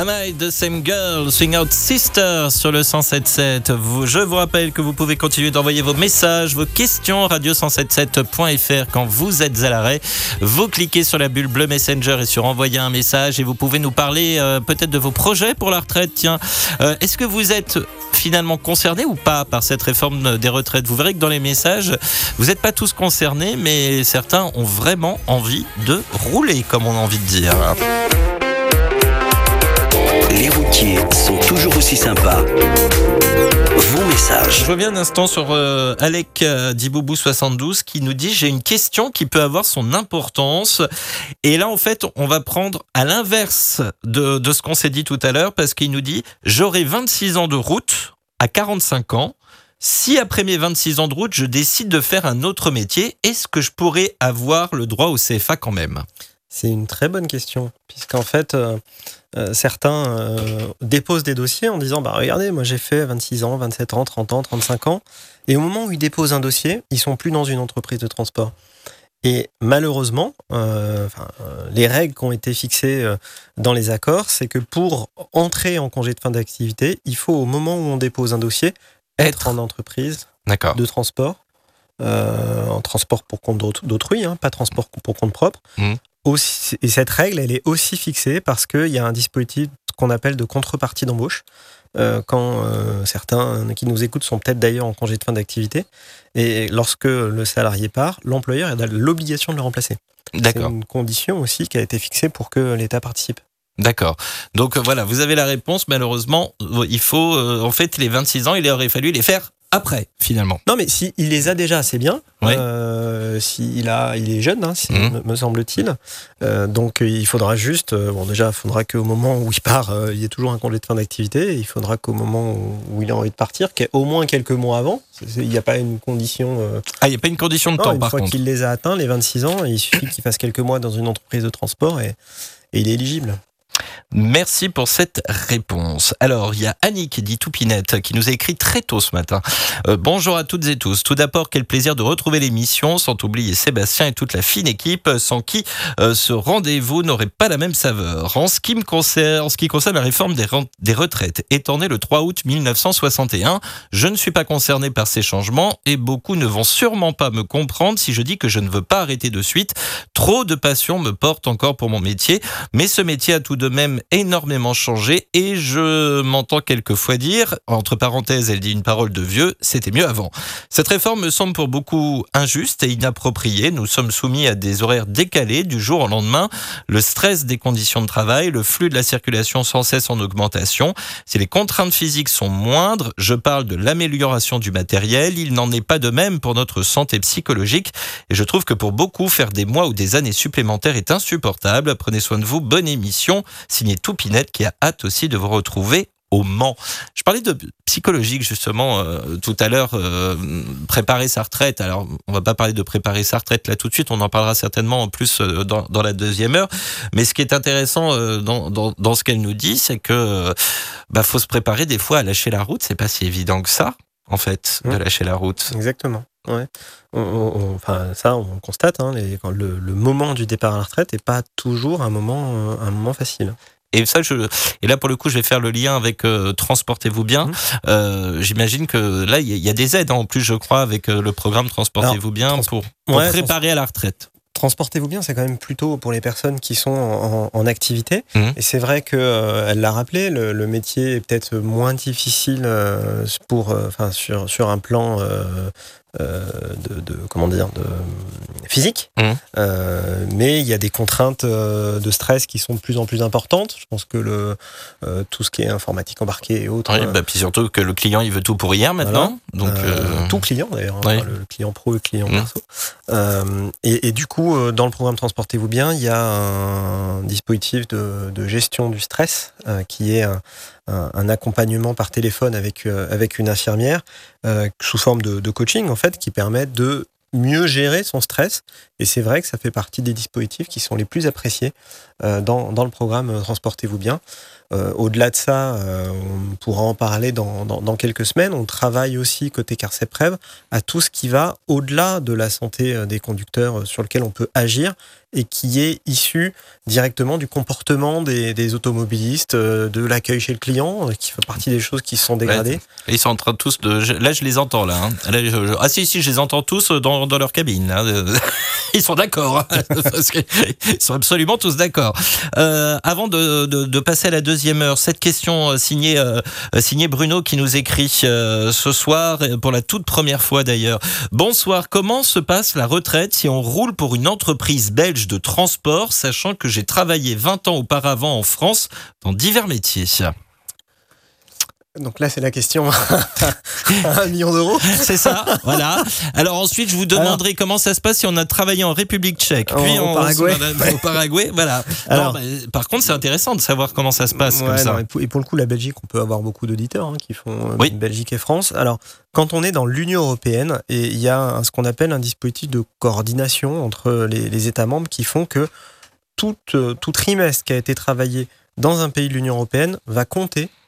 Am I the same girl? Swing out sister sur le 107.7. Vous- Je vous rappelle que vous pouvez continuer d'envoyer vos messages, vos questions radio177.fr quand vous êtes à l'arrêt. Vous cliquez sur la bulle bleue Messenger et sur envoyer un message et vous pouvez nous parler euh, peut-être de vos projets pour la retraite. Tiens, Euh, est-ce que vous êtes finalement concerné ou pas par cette réforme des retraites? Vous verrez que dans les messages, vous n'êtes pas tous concernés, mais certains ont vraiment envie de rouler, comme on a envie de dire. Les routiers sont toujours aussi sympas. Vos messages. Je reviens un instant sur euh, Alec euh, Diboubou72 qui nous dit j'ai une question qui peut avoir son importance. Et là, en fait, on va prendre à l'inverse de, de ce qu'on s'est dit tout à l'heure parce qu'il nous dit j'aurai 26 ans de route à 45 ans. Si après mes 26 ans de route, je décide de faire un autre métier, est-ce que je pourrais avoir le droit au CFA quand même? C'est une très bonne question, puisqu'en fait, euh, euh, certains euh, déposent des dossiers en disant bah, Regardez, moi j'ai fait 26 ans, 27 ans, 30 ans, 35 ans. Et au moment où ils déposent un dossier, ils sont plus dans une entreprise de transport. Et malheureusement, enfin, les règles qui ont été fixées dans les accords, c'est que pour entrer en congé de fin d'activité, il faut au moment où on dépose un dossier être en entreprise de transport, euh, en transport pour compte d'autr- d'autrui, hein, pas transport pour compte propre. Mhm. Aussi, et cette règle, elle est aussi fixée parce qu'il y a un dispositif qu'on appelle de contrepartie d'embauche. euh, quand euh, certains qui nous écoutent sont peut-être d'ailleurs en congé de fin d'activité. Et lorsque le salarié part, l'employeur a l'obligation de le remplacer. C'est D'accord. une condition aussi qui a été fixée pour que l'État participe. D'accord. Donc euh, voilà, vous avez la réponse. Malheureusement, il faut, euh, en fait, les 26 ans, il aurait fallu les faire après, finalement. Non, mais s'il les a déjà, c'est bien. Oui. Euh, s'il a, il est jeune, hein, si- Mhm. me, semble-t-il. Euh, donc, il faudra juste, euh, bon, déjà, il faudra qu'au moment où il part, euh, il y ait toujours un congé de fin d'activité. Il faudra qu'au moment où, où il a envie de partir, qu'il y ait au moins quelques mois avant. Il n'y a pas une condition. euh, Ah, il n'y a pas une condition de non, temps, une par fois qu'il les a atteints, les 26 ans, il suffit qu'il fasse quelques mois dans une entreprise de transport et, et il est éligible. Merci pour cette réponse. Alors, il y a Annick, dit Toupinette, qui nous a écrit très tôt ce matin. Euh, bonjour à toutes et tous. Tout d'abord, quel plaisir de retrouver l'émission, sans oublier Sébastien et toute la fine équipe, sans qui euh, ce rendez-vous n'aurait pas la même saveur. En ce qui me concerne, en ce qui concerne la réforme des, retraites, étant né le 3 août 1961, je ne suis pas concerné par ces changements et beaucoup ne vont sûrement pas me comprendre si je dis que je ne veux pas arrêter de suite. Trop de passion me porte encore pour mon métier, mais ce métier a tout de même énormément changé et je m'entends quelquefois dire, entre parenthèses, elle dit une parole de vieux, c'était mieux avant. Cette réforme me semble pour beaucoup injuste et inappropriée. Nous sommes soumis à des horaires décalés du jour au lendemain, le stress des conditions de travail, le flux de la circulation sans cesse en augmentation. Si les contraintes physiques sont moindres, je parle de l'amélioration du matériel, il n'en est pas de même pour notre santé psychologique et je trouve que pour beaucoup, faire des mois ou des années supplémentaires est insupportable. Prenez soin de vous, bonne émission. Signé Toupinette qui a hâte aussi de vous retrouver au Mans. Je parlais de psychologique justement euh, tout à l'heure, euh, préparer sa retraite. Alors, on va pas parler de préparer sa retraite là tout de suite, on en parlera certainement en plus euh, dans, dans, la deuxième heure. Mais ce qui est intéressant dans, dans, dans, ce qu'elle nous dit, c'est que bah, faut se préparer des fois à lâcher la route. C'est pas si évident que ça, en fait, de lâcher la route. Exactement. Ouais. On, enfin, ça, on constate. Hein, les, le, le, moment du départ à la retraite n'est pas toujours un moment, un moment facile. Et ça, je, et là pour le coup, je vais faire le lien avec euh, Transportez-vous bien. Mmh. Euh, J'imagine que là, il y, a des aides hein, en plus, je crois, avec euh, le programme Transportez-vous bien pour, pour ouais, préparer à la retraite. Transportez-vous bien, c'est quand même plutôt pour les personnes qui sont en, en activité. Mmh. Et c'est vrai que euh, elle l'a rappelé, le, le, métier est peut-être moins difficile euh, pour, enfin sur sur un plan euh, de, de, comment dire de physique mmh. euh, mais il y a des contraintes euh, de stress qui sont de plus en plus importantes je pense que le euh, tout ce qui est informatique embarqué et autres oui, bah, puis surtout que le client il veut tout pour hier maintenant voilà. donc euh, tout client d'ailleurs hein, le client pro et le client mmh. perso et, et, du coup dans le programme transportez-vous bien il y a un dispositif de, de gestion du stress qui est un, accompagnement par téléphone avec, euh, une infirmière euh, sous forme de, coaching en fait qui permet de mieux gérer son stress et c'est vrai que ça fait partie des dispositifs qui sont les plus appréciés euh, dans, le programme Transportez-vous bien. Au-delà de ça, on pourra en parler dans, quelques semaines. On travaille aussi côté Carceprev à tout ce qui va au-delà de la santé des conducteurs sur lequel on peut agir et qui est issu directement du comportement des, des automobilistes, euh, de l'accueil chez le client, euh, qui fait partie des choses qui se sont dégradées. Ouais, ils sont en train de tous de. Là, je les entends là. Hein. là je, je... ah si si, je les entends tous dans, dans leur cabine. Hein. Ils sont d'accord. Hein. Ils sont absolument tous d'accord. Euh, avant de, de, de, passer à la deuxième heure, cette question signée euh, signée Bruno qui nous écrit euh, ce soir pour la toute première fois d'ailleurs. Bonsoir. Comment se passe la retraite si on roule pour une entreprise belge de transport, sachant que j'ai travaillé 20 ans auparavant en France dans divers métiers. Donc là, c'est la question à un million d'euros. C'est ça, voilà. Alors ensuite, je vous demanderai Alors, comment ça se passe si on a travaillé en République tchèque, puis en, au Paraguay. Au Paraguay, voilà. Alors, non, bah, par contre, c'est intéressant de savoir comment ça se passe ouais, comme ça. Non, et, pour, et, pour, le coup, la Belgique, on peut avoir beaucoup d'auditeurs hein, qui font oui. Belgique et France. Alors, quand on est dans l'Union européenne, et il y a un, ce qu'on appelle un dispositif de coordination entre les, les États membres qui font que tout, tout trimestre qui a été travaillé dans un pays de l'Union européenne va compter euh,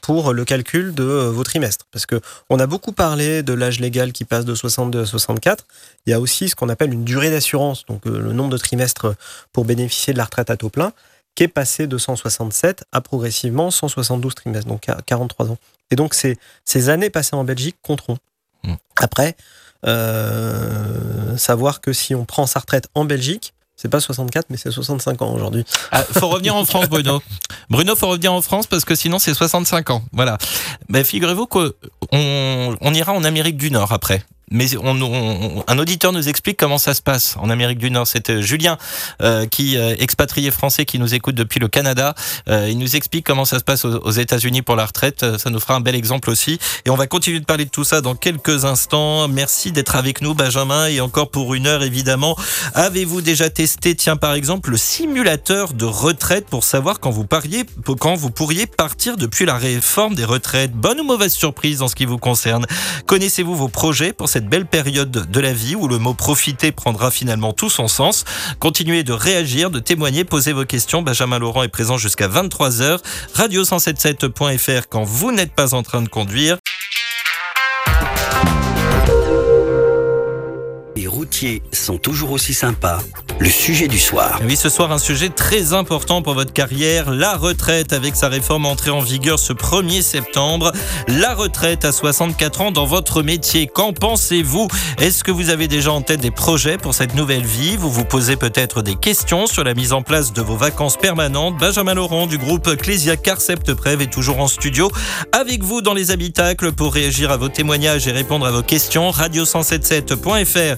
pour le calcul de euh, vos trimestres. Parce que on a beaucoup parlé de l'âge légal qui passe de 62 à 64. Il y a aussi ce qu'on appelle une durée d'assurance, donc euh, le nombre de trimestres pour bénéficier de la retraite à taux plein, qui est passé de 167 à progressivement 172 trimestres, donc à 43 ans. Et donc ces, ces années passées en Belgique compteront. Mmh. Après, euh, savoir que si on prend sa retraite en Belgique, c'est pas 64, mais c'est 65 ans aujourd'hui. Ah, faut revenir en France, Bruno. Bruno, faut revenir en France parce que sinon c'est 65 ans. Voilà. Mais figurez-vous qu'on on ira en Amérique du Nord après mais on, on, un auditeur nous explique comment ça se passe en Amérique du Nord. C'est euh, Julien, euh, qui euh, expatrié français, qui nous écoute depuis le Canada. Euh, il nous explique comment ça se passe aux, États-Unis pour la retraite. Ça nous fera un bel exemple aussi. Et on va continuer de parler de tout ça dans quelques instants. Merci d'être avec nous, Benjamin, et encore pour une heure évidemment. Avez-vous déjà testé, tiens par exemple, le simulateur de retraite pour savoir quand vous pariez, quand vous pourriez partir depuis la réforme des retraites? Bonne ou mauvaise surprise en ce qui vous concerne? Connaissez-vous vos projets pour cette belle période de la vie où le mot profiter prendra finalement tout son sens. Continuez de réagir, de témoigner, posez vos questions. Benjamin Laurent est présent jusqu'à 23h. Radio177.fr quand vous n'êtes pas en train de conduire. Routiers sont toujours aussi sympas. Le sujet du soir. Oui, ce soir, un sujet très important pour votre carrière, la retraite, avec sa réforme entrée en vigueur ce 1er septembre. La retraite à 64 ans dans votre métier. Qu'en pensez-vous? Est-ce que vous avez déjà en tête des projets pour cette nouvelle vie? Vous vous posez peut-être des questions sur la mise en place de vos vacances permanentes. Benjamin Laurent du groupe Clésia Carcept Prève est toujours en studio avec vous dans les habitacles pour réagir à vos témoignages et répondre à vos questions. Radio177.fr.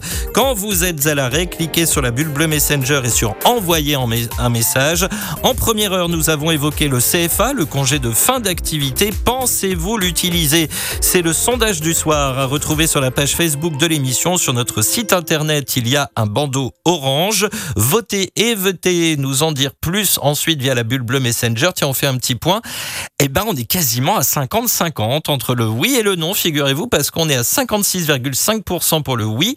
Vous êtes à l'arrêt, cliquez sur la bulle bleue Messenger et sur envoyer un message. En première heure, nous avons évoqué le CFA, le congé de fin d'activité. Pensez-vous l'utiliser? C'est le sondage du soir à retrouver sur la page Facebook de l'émission. Sur notre site internet, il y a un bandeau orange. Votez et votez, nous en dire plus ensuite via la bulle bleue Messenger. Tiens, on fait un petit point. Eh ben, on est quasiment à 50-50 entre le oui et le non, figurez-vous, parce qu'on est à 56,5% pour le oui,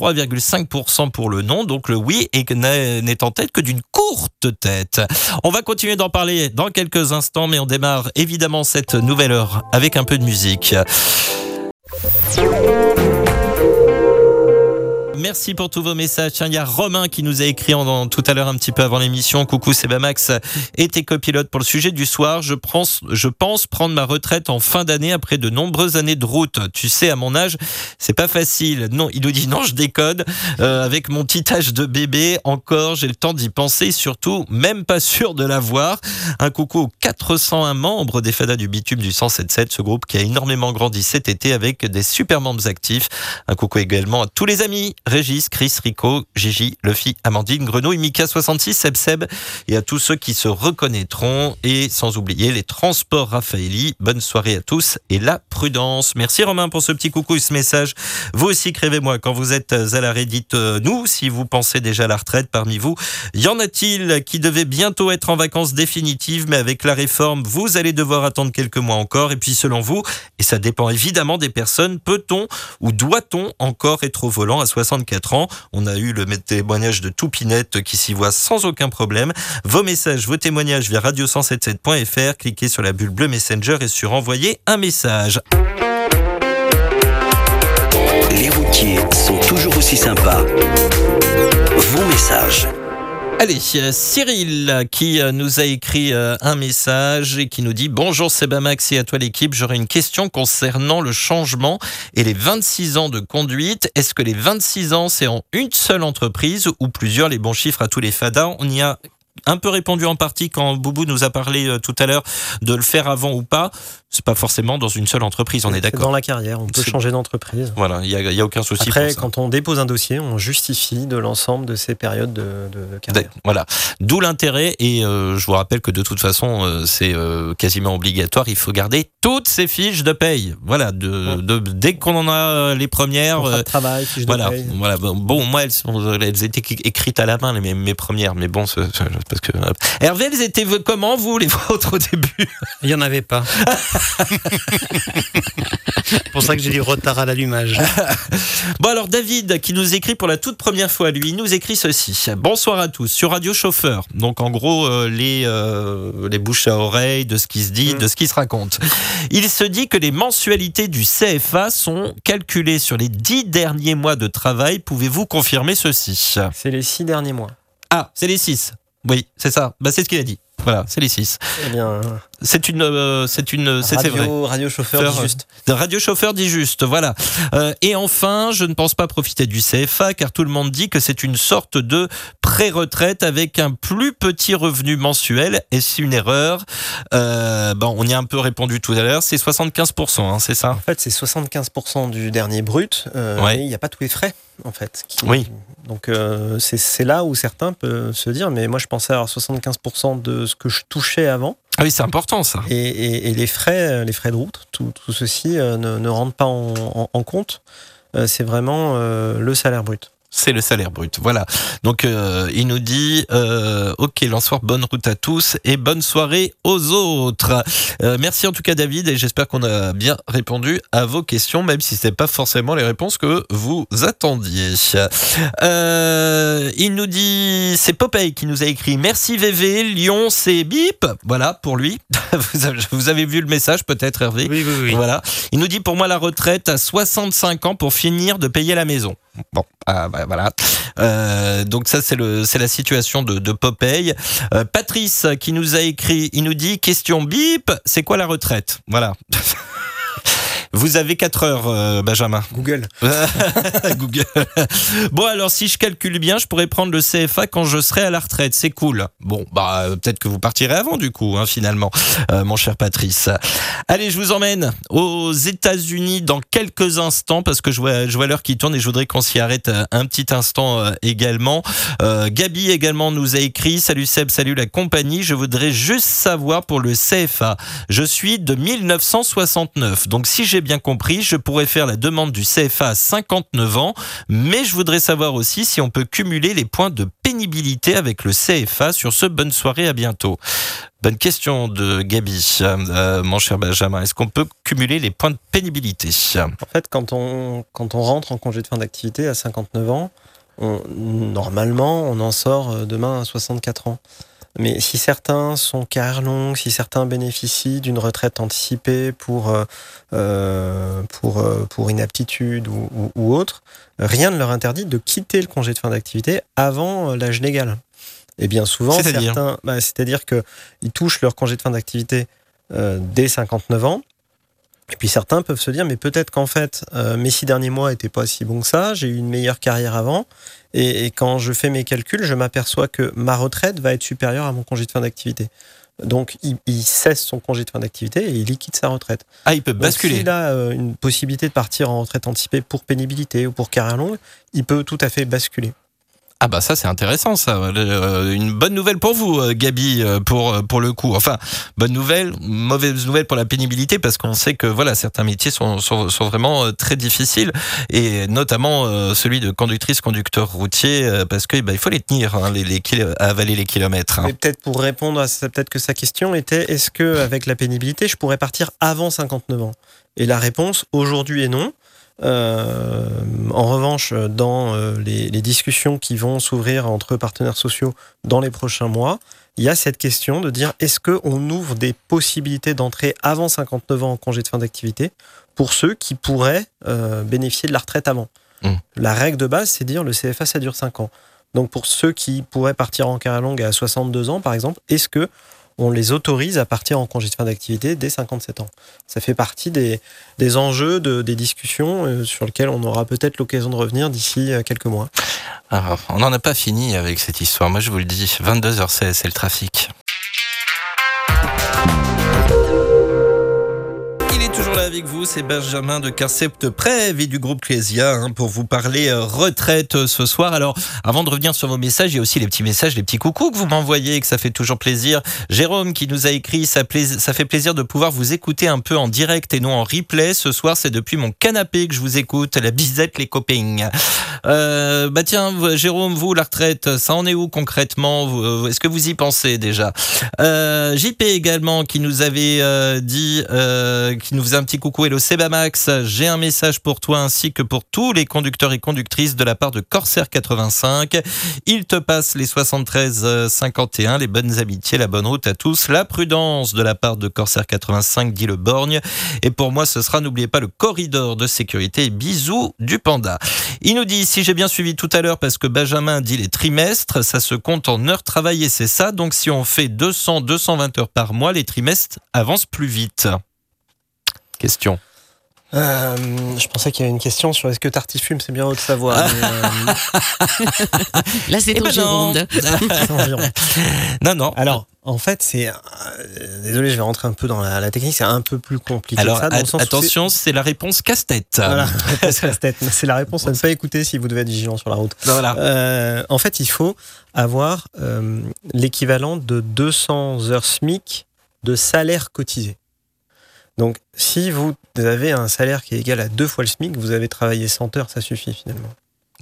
43,5% pour le non. Donc le oui n'est en tête que d'une courte tête. On va continuer d'en parler dans quelques instants, mais on démarre évidemment cette nouvelle heure avec un peu de musique. Merci pour tous vos messages. il y a Romain qui nous a écrit en, tout à l'heure un petit peu avant l'émission. Coucou, c'est Bamax et tes copilotes pour le sujet du soir. Je pense prendre ma retraite en fin d'année après de nombreuses années de route. Tu sais, à mon âge, c'est pas facile. Non, il nous dit non, je décode. Euh, avec mon petit âge de bébé, encore, j'ai le temps d'y penser. Surtout, même pas sûr de l'avoir. Un coucou aux 401 membres des FADA du bitume du 177, ce groupe qui a énormément grandi cet été avec des super membres actifs. Un coucou également à tous les amis Régis, Chris, Rico, Gigi, Luffy, Amandine, Grenouille, Mika66, Seb Seb et à tous ceux qui se reconnaîtront et sans oublier les transports Raffaelli. Bonne soirée à tous et la prudence. Merci Romain pour ce petit coucou et ce message. Vous aussi, crevez-moi quand vous êtes à la Reddit, nous, si vous pensez déjà à la retraite parmi vous. Y en a-t-il qui devaient bientôt être en vacances définitives, mais avec la réforme, vous allez devoir attendre quelques mois encore. Et puis selon vous, et ça dépend évidemment des personnes, peut-on ou doit-on encore être au volant à 60 On a eu le témoignage de Toupinette qui s'y voit sans aucun problème. Vos messages, vos témoignages via radio177.fr. Cliquez sur la bulle bleue Messenger et sur envoyer un message. Les routiers sont toujours aussi sympas. Vos messages. Allez, Cyril qui euh, nous a écrit euh, un message et qui nous dit Bonjour Sebamax et à toi l'équipe, j'aurais une question concernant le changement et les 26 ans de conduite. Est-ce que les 26 ans c'est en une seule entreprise ou plusieurs? Les bons chiffres à tous les fadas. On y a un peu répondu en partie quand Boubou nous a parlé euh, tout à l'heure de le faire avant ou pas c'est pas forcément dans une seule entreprise, on est, d'accord. Dans la carrière, on peut changer d'entreprise. Voilà, il n'y a, a, aucun souci. Après, quand on dépose un dossier, on justifie de l'ensemble de ces périodes de, carrière. Voilà, d'où l'intérêt. Et euh, je vous rappelle que de toute façon, euh, c'est euh, quasiment obligatoire. Il faut garder toutes ces fiches de paye. Voilà, de, dès qu'on en a les premières. de travail, fiches voilà, de paye. Voilà, bon, moi, elles, elles, étaient écrites à la main, mes, mes premières. Mais bon, parce que. Hervé, elles étaient comment, vous, les vôtres au début? Il n'y en avait pas. C'est pour ça que j'ai dit retard à l'allumage. bon alors David qui nous écrit pour la toute première fois, lui, nous écrit ceci. Bonsoir à tous sur Radio Chauffeur. Donc en gros euh, les euh, les bouches à oreille de ce qui se dit, mm. de ce qui se raconte. Il se dit que les mensualités du CFA sont calculées sur les dix derniers mois de travail. Pouvez-vous confirmer ceci? C'est les six derniers mois. Ah, c'est les six. Oui, c'est ça. Bah, c'est ce qu'il a dit. Voilà, c'est les six. Eh bien, c'est une, euh, c'est une, c'est vrai. Radio chauffeur dit juste. Radio chauffeur dit juste, voilà. Euh, et enfin, je ne pense pas profiter du CFA car tout le monde dit que c'est une sorte de pré-retraite avec un plus petit revenu mensuel. Est-ce une erreur euh, Bon, on y a un peu répondu tout à l'heure. C'est 75%, hein, c'est ça? En fait, c'est 75% du dernier brut. il n'y a pas tous les frais, en fait. oui. Donc c'est là où certains peuvent se dire, mais moi je pensais avoir 75% de ce que je touchais avant. Ah oui, c'est important ça. Et, les frais, les frais de route, tout, ceci euh, ne, rentre pas en, compte. Euh, c'est vraiment euh, le salaire brut c'est le salaire brut. Voilà. Donc euh, il nous dit euh, OK, l'ensoir, bonne route à tous et bonne soirée aux autres. Euh, merci en tout cas David et j'espère qu'on a bien répondu à vos questions, même si ce n'est pas forcément les réponses que vous attendiez. il nous dit c'est Popeye qui nous a écrit merci VV Lyon c'est bip. Voilà pour lui. vous avez vu le message peut-être Hervé. Oui oui oui. Voilà. Il nous dit pour moi la retraite à 65 ans pour finir de payer la maison. Bon, ah, bah, voilà. Euh, donc ça c'est la situation de, de Popeye. Euh, Patrice qui nous a écrit, il nous dit question bip, c'est quoi la retraite? Voilà. Vous avez 4 heures, euh, Benjamin. Google. Google. Bon, alors si je calcule bien, je pourrais prendre le CFA quand je serai à la retraite. C'est cool. Bon, bah euh, peut-être que vous partirez avant du coup, hein, finalement, euh, mon cher Patrice. Allez, je vous emmène aux États-Unis dans quelques instants parce que je vois, je vois l'heure qui tourne et je voudrais qu'on s'y arrête un petit instant euh, également. Gabi également nous a écrit Salut Seb, salut la compagnie. Je voudrais juste savoir pour le CFA. Je suis de 1969. Donc si j'ai bien compris, je pourrais faire la demande du CFA à 59 ans. Mais je voudrais savoir aussi si on peut cumuler les points de pénibilité avec le CFA. Sur ce, bonne soirée, à bientôt. Bonne question de Gabi, euh, mon cher Benjamin. Est-ce qu'on peut cumuler les points de pénibilité? En fait, quand on, quand on rentre en congé de fin d'activité à 59 ans, normalement, on en sort euh, demain à 64 ans. Mais si certains sont carrière longue, si certains bénéficient d'une retraite anticipée pour, euh, euh, pour, euh, pour inaptitude ou, ou- ou autre, rien ne leur interdit de quitter le congé de fin d'activité avant l'âge légal. Et bien souvent, C'est-à-dire certains, bah, c'est-à-dire qu'ils touchent leur congé de fin d'activité euh, dès 59 ans. Et puis certains peuvent se dire, mais peut-être qu'en fait, euh, mes six derniers mois n'étaient pas si bons que ça, j'ai eu une meilleure carrière avant, et, et quand je fais mes calculs, je m'aperçois que ma retraite va être supérieure à mon congé de fin d'activité. Donc il, il cesse son congé de fin d'activité et il liquide sa retraite. Ah, il peut basculer. S'il a euh, une possibilité de partir en retraite anticipée pour pénibilité ou pour carrière longue, il peut tout à fait basculer. Ah bah ça c'est intéressant ça. Euh, Une bonne nouvelle pour vous euh, Gabi euh, pour pour le coup. Enfin bonne nouvelle, mauvaise nouvelle pour la pénibilité parce qu'on sait que voilà certains métiers sont sont, sont vraiment très difficiles et notamment celui de conductrice conducteur routier parce que bah, il faut les tenir hein, les, les avaler les kilomètres. hein. Peut-être pour répondre à ça, peut-être que sa question était est-ce que avec la pénibilité, je pourrais partir avant 59 ans? Et la réponse aujourd'hui est non. Euh, en revanche, dans euh, les, les discussions qui vont s'ouvrir entre partenaires sociaux dans les prochains mois, il y a cette question de dire est-ce qu'on ouvre des possibilités d'entrée avant 59 ans en congé de fin d'activité pour ceux qui pourraient euh, bénéficier de la retraite avant? Mm. La règle de base, c'est de dire le CFA, ça dure 5 ans. Donc pour ceux qui pourraient partir en carrière longue à 62 ans, par exemple, est-ce que on les autorise à partir en congé de fin d'activité dès 57 ans Ça fait partie des, des enjeux, de, des discussions euh, sur lesquelles on aura peut-être l'occasion de revenir d'ici euh, quelques mois. Alors, on n'en a pas fini avec cette histoire. Moi je vous le dis, 22h16 c'est le trafic. Vous, c'est Benjamin de Carcept Prève et du groupe Clésia hein, pour vous parler euh, retraite euh, ce soir. Alors, avant de revenir sur vos messages, il y a aussi les petits messages, les petits coucous que vous m'envoyez, que ça fait toujours plaisir. Jérôme qui nous a écrit, ça, fait plaisir de pouvoir vous écouter un peu en direct et non en replay. Ce soir, c'est depuis mon canapé que je vous écoute. La bisette, les copains. Euh, bah tiens, Jérôme, vous, la retraite, ça en est où concrètement? Est-ce que vous y pensez déjà? JP également qui nous avait dit, qui nous faisait un petit coucou. Hello Sebamax, j'ai un message pour toi ainsi que pour tous les conducteurs et conductrices de la part de Corsair 85. Il te passe les 73 euh, 51, les bonnes amitiés, la bonne route à tous, la prudence de la part de Corsair 85, dit le Borgne. Et pour moi, ce sera, n'oubliez pas, le corridor de sécurité. Bisous du panda. Il nous dit, si j'ai bien suivi tout à l'heure, parce que Benjamin dit les trimestres, ça se compte en heures travaillées, c'est ça. Donc si on fait 200, 220 heures par mois, les trimestres avancent plus vite. Question. Euh, je pensais qu'il y avait une question sur est-ce que Tartifume, c'est bien haut de savoir. euh, Là, c'est Eh ton ben non. Non, non. Alors, en fait, c'est. euh, désolé, je vais rentrer un peu dans la, la technique, c'est un peu plus compliqué Alors, que ça. dans le at- sens où attention, c'est la réponse casse-tête. c'est- Voilà, réponse casse-tête. C'est la réponse à ne pas écouter si vous devez être vigilant sur la route. Voilà. Euh, en fait, il faut avoir euh, l'équivalent de 200 heures SMIC de salaire cotisé. Donc, si vous avez un salaire qui est égal à deux fois le SMIC, vous avez travaillé 100 heures, ça suffit finalement.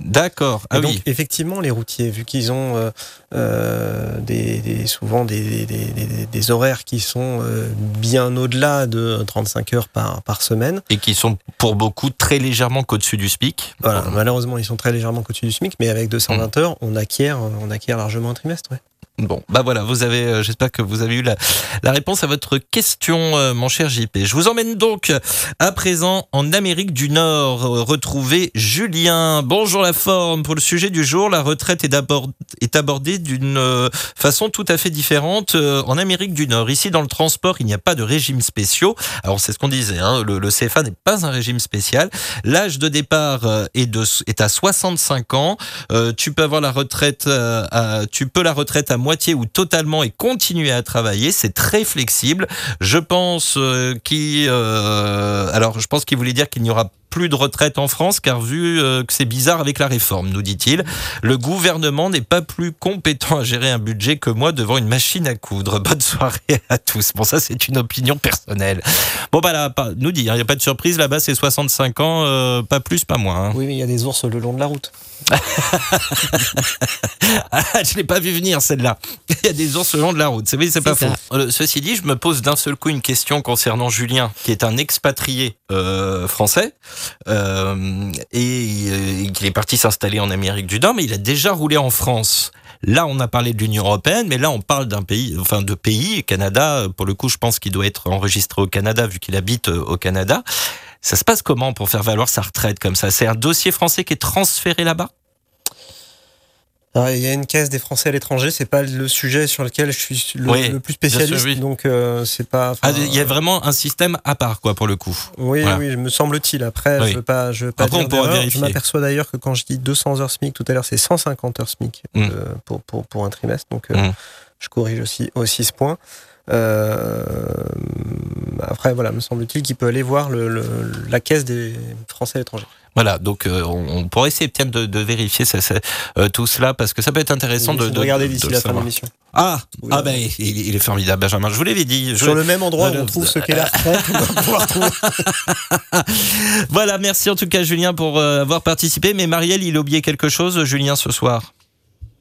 D'accord. Ah donc, oui. effectivement, les routiers, vu qu'ils ont euh, euh, des, des- souvent des, horaires qui sont euh, bien au-delà de 35 heures par, par semaine, Et qui sont pour beaucoup très légèrement qu'au-dessus du SPIC. voilà, malheureusement, ils sont très légèrement au-dessus du SMIC, mais avec 220 Mm. heures, on acquiert, on acquiert largement un trimestre. ouais. Bon, bah voilà, vous avez, euh, j'espère que vous avez eu la, réponse à votre question, euh, mon cher JP. Je vous emmène donc à présent en Amérique du Nord, euh, retrouver Julien. Bonjour la forme. Pour le sujet du jour, la retraite est, abordée d'une euh, façon tout à fait différente euh, en Amérique du Nord. Ici, dans le transport, il n'y a pas de régime spéciaux. Alors, c'est ce qu'on disait, hein, le, CFA n'est pas un régime spécial. L'âge de départ euh, est, à 65 ans. Euh, tu peux avoir la retraite, euh, à- tu peux la retraite à moitié ou totalement et continuer à travailler. C'est très flexible. Je pense euh, qu'il, euh, alors je pense qu'il voulait dire qu'il n'y aura plus de retraite en France, car vu euh, que c'est bizarre avec la réforme, nous dit-il, le gouvernement n'est pas plus compétent à gérer un budget que moi devant une machine à coudre. Bonne soirée à tous. Bon, ça c'est une opinion personnelle. Bon, bah là, pas- nous dit, il n'y a pas de surprise, là-bas c'est 65 ans, pas plus, pas moins. hein. Oui, mais il y a des ours le long de la route. Ah, je l'ai pas vu venir celle-là. Il y a des ours le long de la route. C'est oui, c'est pas faux. Euh, ceci dit, je me pose d'un seul coup une question concernant Julien, qui est un expatrié euh, français euh, et euh, qu'il est parti s'installer en Amérique du Nord, mais il a déjà roulé en France. Là, on a parlé de l'Union européenne, mais là, on parle d'un pays, enfin de pays, Canada. Pour le coup, je pense qu'il doit être enregistré au Canada vu qu'il habite au Canada. Ça se passe comment pour faire valoir sa retraite comme ça? C'est un dossier français qui est transféré là-bas? Alors, il y a une caisse des Français à l'étranger, c'est pas le sujet sur lequel je suis le, Oui, le plus sûr, spécialiste, oui. donc euh, c'est pas. Ah, Il y a vraiment un système à part, quoi, pour le coup. Oui, Voilà. oui, me semble-t-il. Après, Oui. je veux pas, je veux pas Après, dire on pourra vérifier. Je m'aperçois d'ailleurs que quand je dis 200 heures SMIC tout à l'heure, c'est 150 heures SMIC Mm. euh, pour, pour, pour un trimestre. Donc, euh, Mm. je corrige aussi, aussi ce point. Euh, après, voilà, me semble-t-il qu'il peut aller voir le, le- la caisse des Français à l'étranger. Voilà, donc euh, on, on pourrait essayer peut-être de, de vérifier ça, ça, euh, tout cela parce que ça peut être intéressant de, de, regarder de d'ici la fin de l'émission. Ah, Oui, ah ben il, il est formidable, Benjamin. Je vous l'avais dit. Je- Sur le même endroit où on trouve ce qu'est la. Voilà, merci en tout cas Julien pour avoir participé. Mais Marielle, il a oublié quelque chose, Julien, ce soir?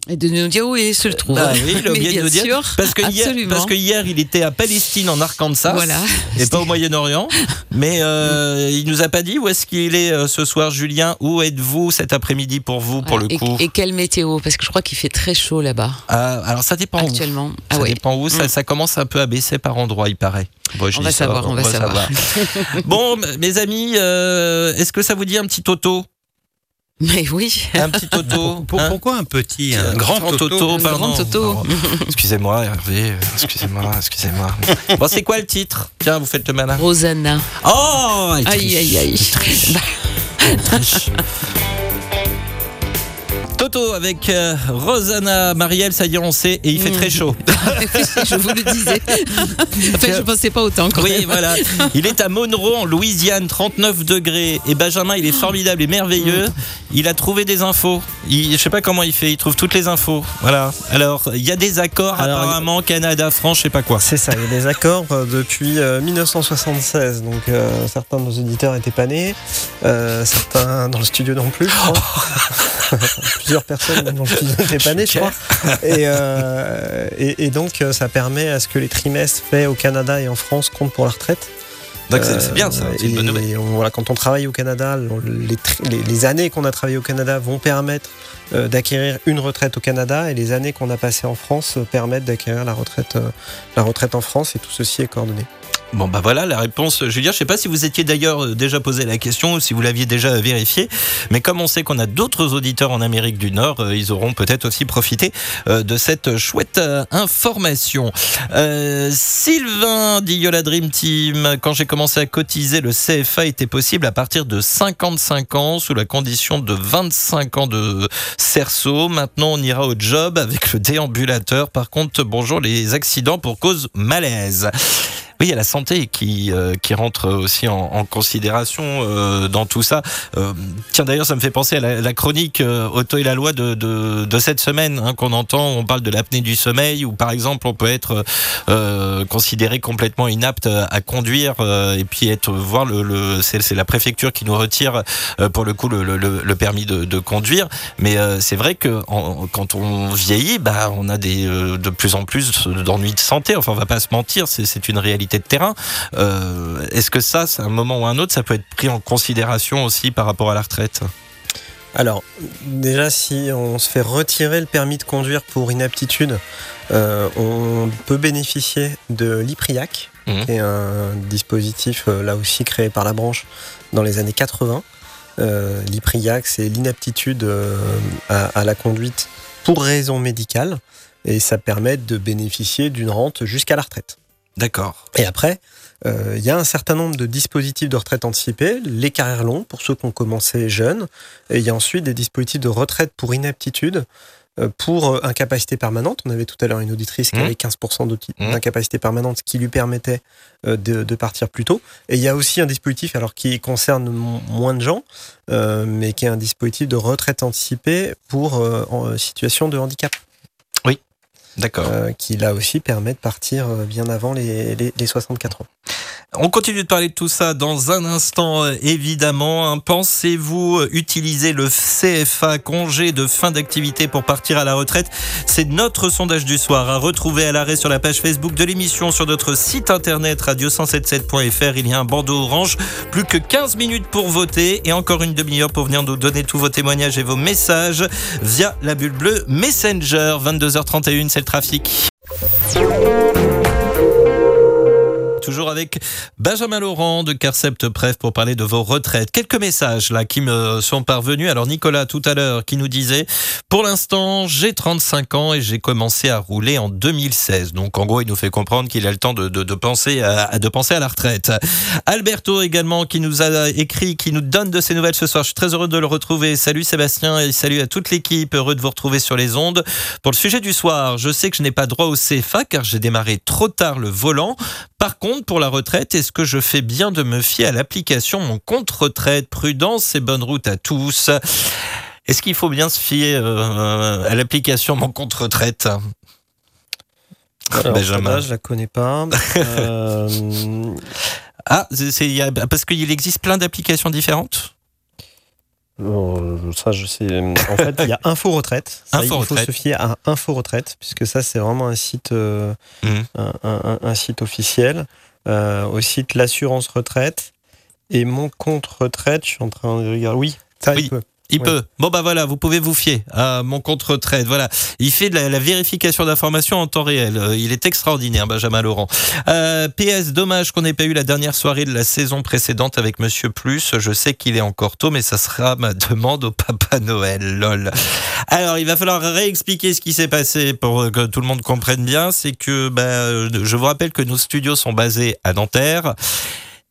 Et de nous dire où il se trouve. Bah oui, il a Mais oublié de bien nous dire. sûr, Parce que, hier, parce que hier, il était à Palestine, en Arkansas. Voilà. Et pas au Moyen-Orient. Mais euh, il nous a pas dit où est-ce qu'il est euh, ce soir, Julien. Où êtes-vous cet après-midi pour vous, pour Voilà. le coup et, et quelle météo? Parce que je crois qu'il fait très chaud là-bas Ah, Alors ça dépend où. actuellement. Ah ça ouais. dépend où. Ça, Mm. ça commence un peu à baisser par endroits, il paraît. Bon, je On va savoir, on va savoir. bon, mes amis, euh, est-ce que ça vous dit un petit toto? Mais oui. Un petit toto Pour- hein pourquoi un petit, un grand, toto, Un pardon. grand toto. Non, Excusez-moi, Hervé. Excusez-moi, excusez-moi. Bon, c'est quoi le titre? Tiens, vous faites le malin. Rosanna. Oh Aïe, aïe, aïe. Triche. Triche. Toto avec euh, Rosanna Marielle, ça y est, on sait, et il fait Mm. très chaud. je vous le disais. Enfin, je pensais pas autant quand Oui, même. voilà. Il est à Monroe, en Louisiane, 39 degrés. Et Benjamin, il est formidable et merveilleux. Il a trouvé des infos. Il, je sais pas comment il fait. Il trouve toutes les infos. Voilà. Alors, il y a des accords Alors, apparemment, Canada, France, je sais pas quoi. C'est ça, il y a des accords euh, depuis euh, 1976. Donc euh, certains de nos auditeurs étaient pas nés, certains dans le studio non plus. Plusieurs personnes le studio n'étaient pas je crois. Et, euh, et, et donc euh, ça permet à ce que les trimestres faits au Canada et en France comptent pour la retraite. Donc, c'est c'est bien, ça. Euh, C'est une bonne et nouvelle. on- voilà, quand on travaille au Canada, les, tri- les- les années qu'on a travaillé au Canada vont permettre euh, d'acquérir une retraite au Canada et les années qu'on a passées en France permettent d'acquérir la retraite, la retraite en France et tout ceci est coordonné. Bon, bah voilà la réponse, Julien. Je sais pas si vous étiez d'ailleurs euh, déjà posé la question ou si vous l'aviez déjà vérifié. Mais comme on sait qu'on a d'autres auditeurs en Amérique du Nord, euh, ils auront peut-être aussi profité euh, de cette chouette information. Sylvain dit Yola Dream Team. Quand j'ai commencé à cotiser, le CFA était possible à partir de 55 ans sous la condition de 25 ans de cerceau. Maintenant, on ira au job avec le déambulateur. Par contre, bonjour les accidents pour cause malaise. Oui, il y a la santé qui, euh, qui rentre aussi en, en considération euh, dans tout ça. Euh, tiens, d'ailleurs, ça me fait penser à la, la chronique euh, Auto et la loi de, de, de cette semaine hein, qu'on entend. On parle de l'apnée du sommeil, où par exemple, on peut être euh, considéré complètement inapte à conduire euh, et puis être voir le, le c'est la préfecture qui nous retire pour le coup le, le, le permis de, de conduire. Mais c'est vrai que en- quand on vieillit, bah, on a des, de plus en plus d'ennuis de santé. Enfin, on va pas se mentir, c'est une réalité de terrain. Euh, Est-ce que ça, c'est un moment ou un autre, ça peut être pris en considération aussi par rapport à la retraite? Alors, déjà, si on se fait retirer le permis de conduire pour inaptitude, euh, on peut bénéficier de l'IPRIAC, Mhm. qui est un dispositif euh, là aussi créé par la branche dans les années 80. Euh, L'IPRIAC, c'est l'inaptitude euh, à, à la conduite pour raison médicale, et ça permet de bénéficier d'une rente jusqu'à la retraite. D'accord. Et après, euh, il y a un certain nombre de dispositifs de retraite anticipée, les carrières longues pour ceux qui ont commencé jeunes, et il y a ensuite des dispositifs de retraite pour inaptitude, euh, pour euh, incapacité permanente. On avait tout à l'heure une auditrice qui Mmh. avait 15% d'outil- Mmh. d'incapacité permanente, ce qui lui permettait euh, de, de partir plus tôt. Et il y a aussi un dispositif, alors qui concerne mo- moins de gens, euh, mais qui est un dispositif de retraite anticipée pour euh, en situation de handicap. Euh, qui là aussi permet de partir euh, bien avant les, les, les 64 ans. On continue de parler de tout ça dans un instant, euh, évidemment. hein. Pensez-vous utiliser le CFA, congé de fin d'activité pour partir à la retraite? C'est notre sondage du soir à retrouver à l'arrêt sur la page Facebook de l'émission, sur notre site internet radio177.fr. Il y a un bandeau orange. Plus que 15 minutes pour voter et encore une demi-heure pour venir nous donner tous vos témoignages et vos messages via la bulle bleue Messenger. 22h31, c'est le trafic. Avec Benjamin Laurent de Carcept Pref pour parler de vos retraites. Quelques messages là qui me sont parvenus. Alors Nicolas tout à l'heure qui nous disait pour l'instant j'ai 35 ans et j'ai commencé à rouler en 2016. Donc en gros il nous fait comprendre qu'il a le temps de, de penser à, de penser à la retraite. Alberto également qui nous a écrit, qui nous donne de ses nouvelles ce soir. Je suis très heureux de le retrouver. Salut Sébastien et salut à toute l'équipe. Heureux de vous retrouver sur les ondes. Pour le sujet du soir, je sais que je n'ai pas droit au CFA car j'ai démarré trop tard le volant. Par contre, pour la retraite, est-ce que je fais bien de me fier à l'application Mon compte retraite Prudence et bonne route à tous. Est-ce qu'il faut bien se fier euh, à l'application Mon compte retraite Alors, Benjamin. celle-là, je la connais pas. Euh, Ah, c'est- parce qu'il existe plein d'applications différentes? Bon, ça, je sais. En fait, il y a Info Retraite. Ça, Info il faut Retraite. se fier à Info Retraite, puisque ça, c'est vraiment un site, euh, un, un- un site officiel. Euh, au site L'Assurance Retraite et Mon Compte Retraite. Je suis en train de regarder. Oui, ça, Oui. il peut. Il Ouais. peut. Bon bah voilà, vous pouvez vous fier à mon compte retraite. Voilà, il fait de la, la vérification d'informations en temps réel. Euh, Il est extraordinaire, Benjamin Laurent. Euh, PS, dommage qu'on n'ait pas eu la dernière soirée de la saison précédente avec Monsieur Plus. Je sais qu'il est encore tôt, mais ça sera ma demande au Papa Noël. Lol. Alors, il va falloir réexpliquer ce qui s'est passé pour que tout le monde comprenne bien. C'est que, bah, je vous rappelle que nos studios sont basés à Nanterre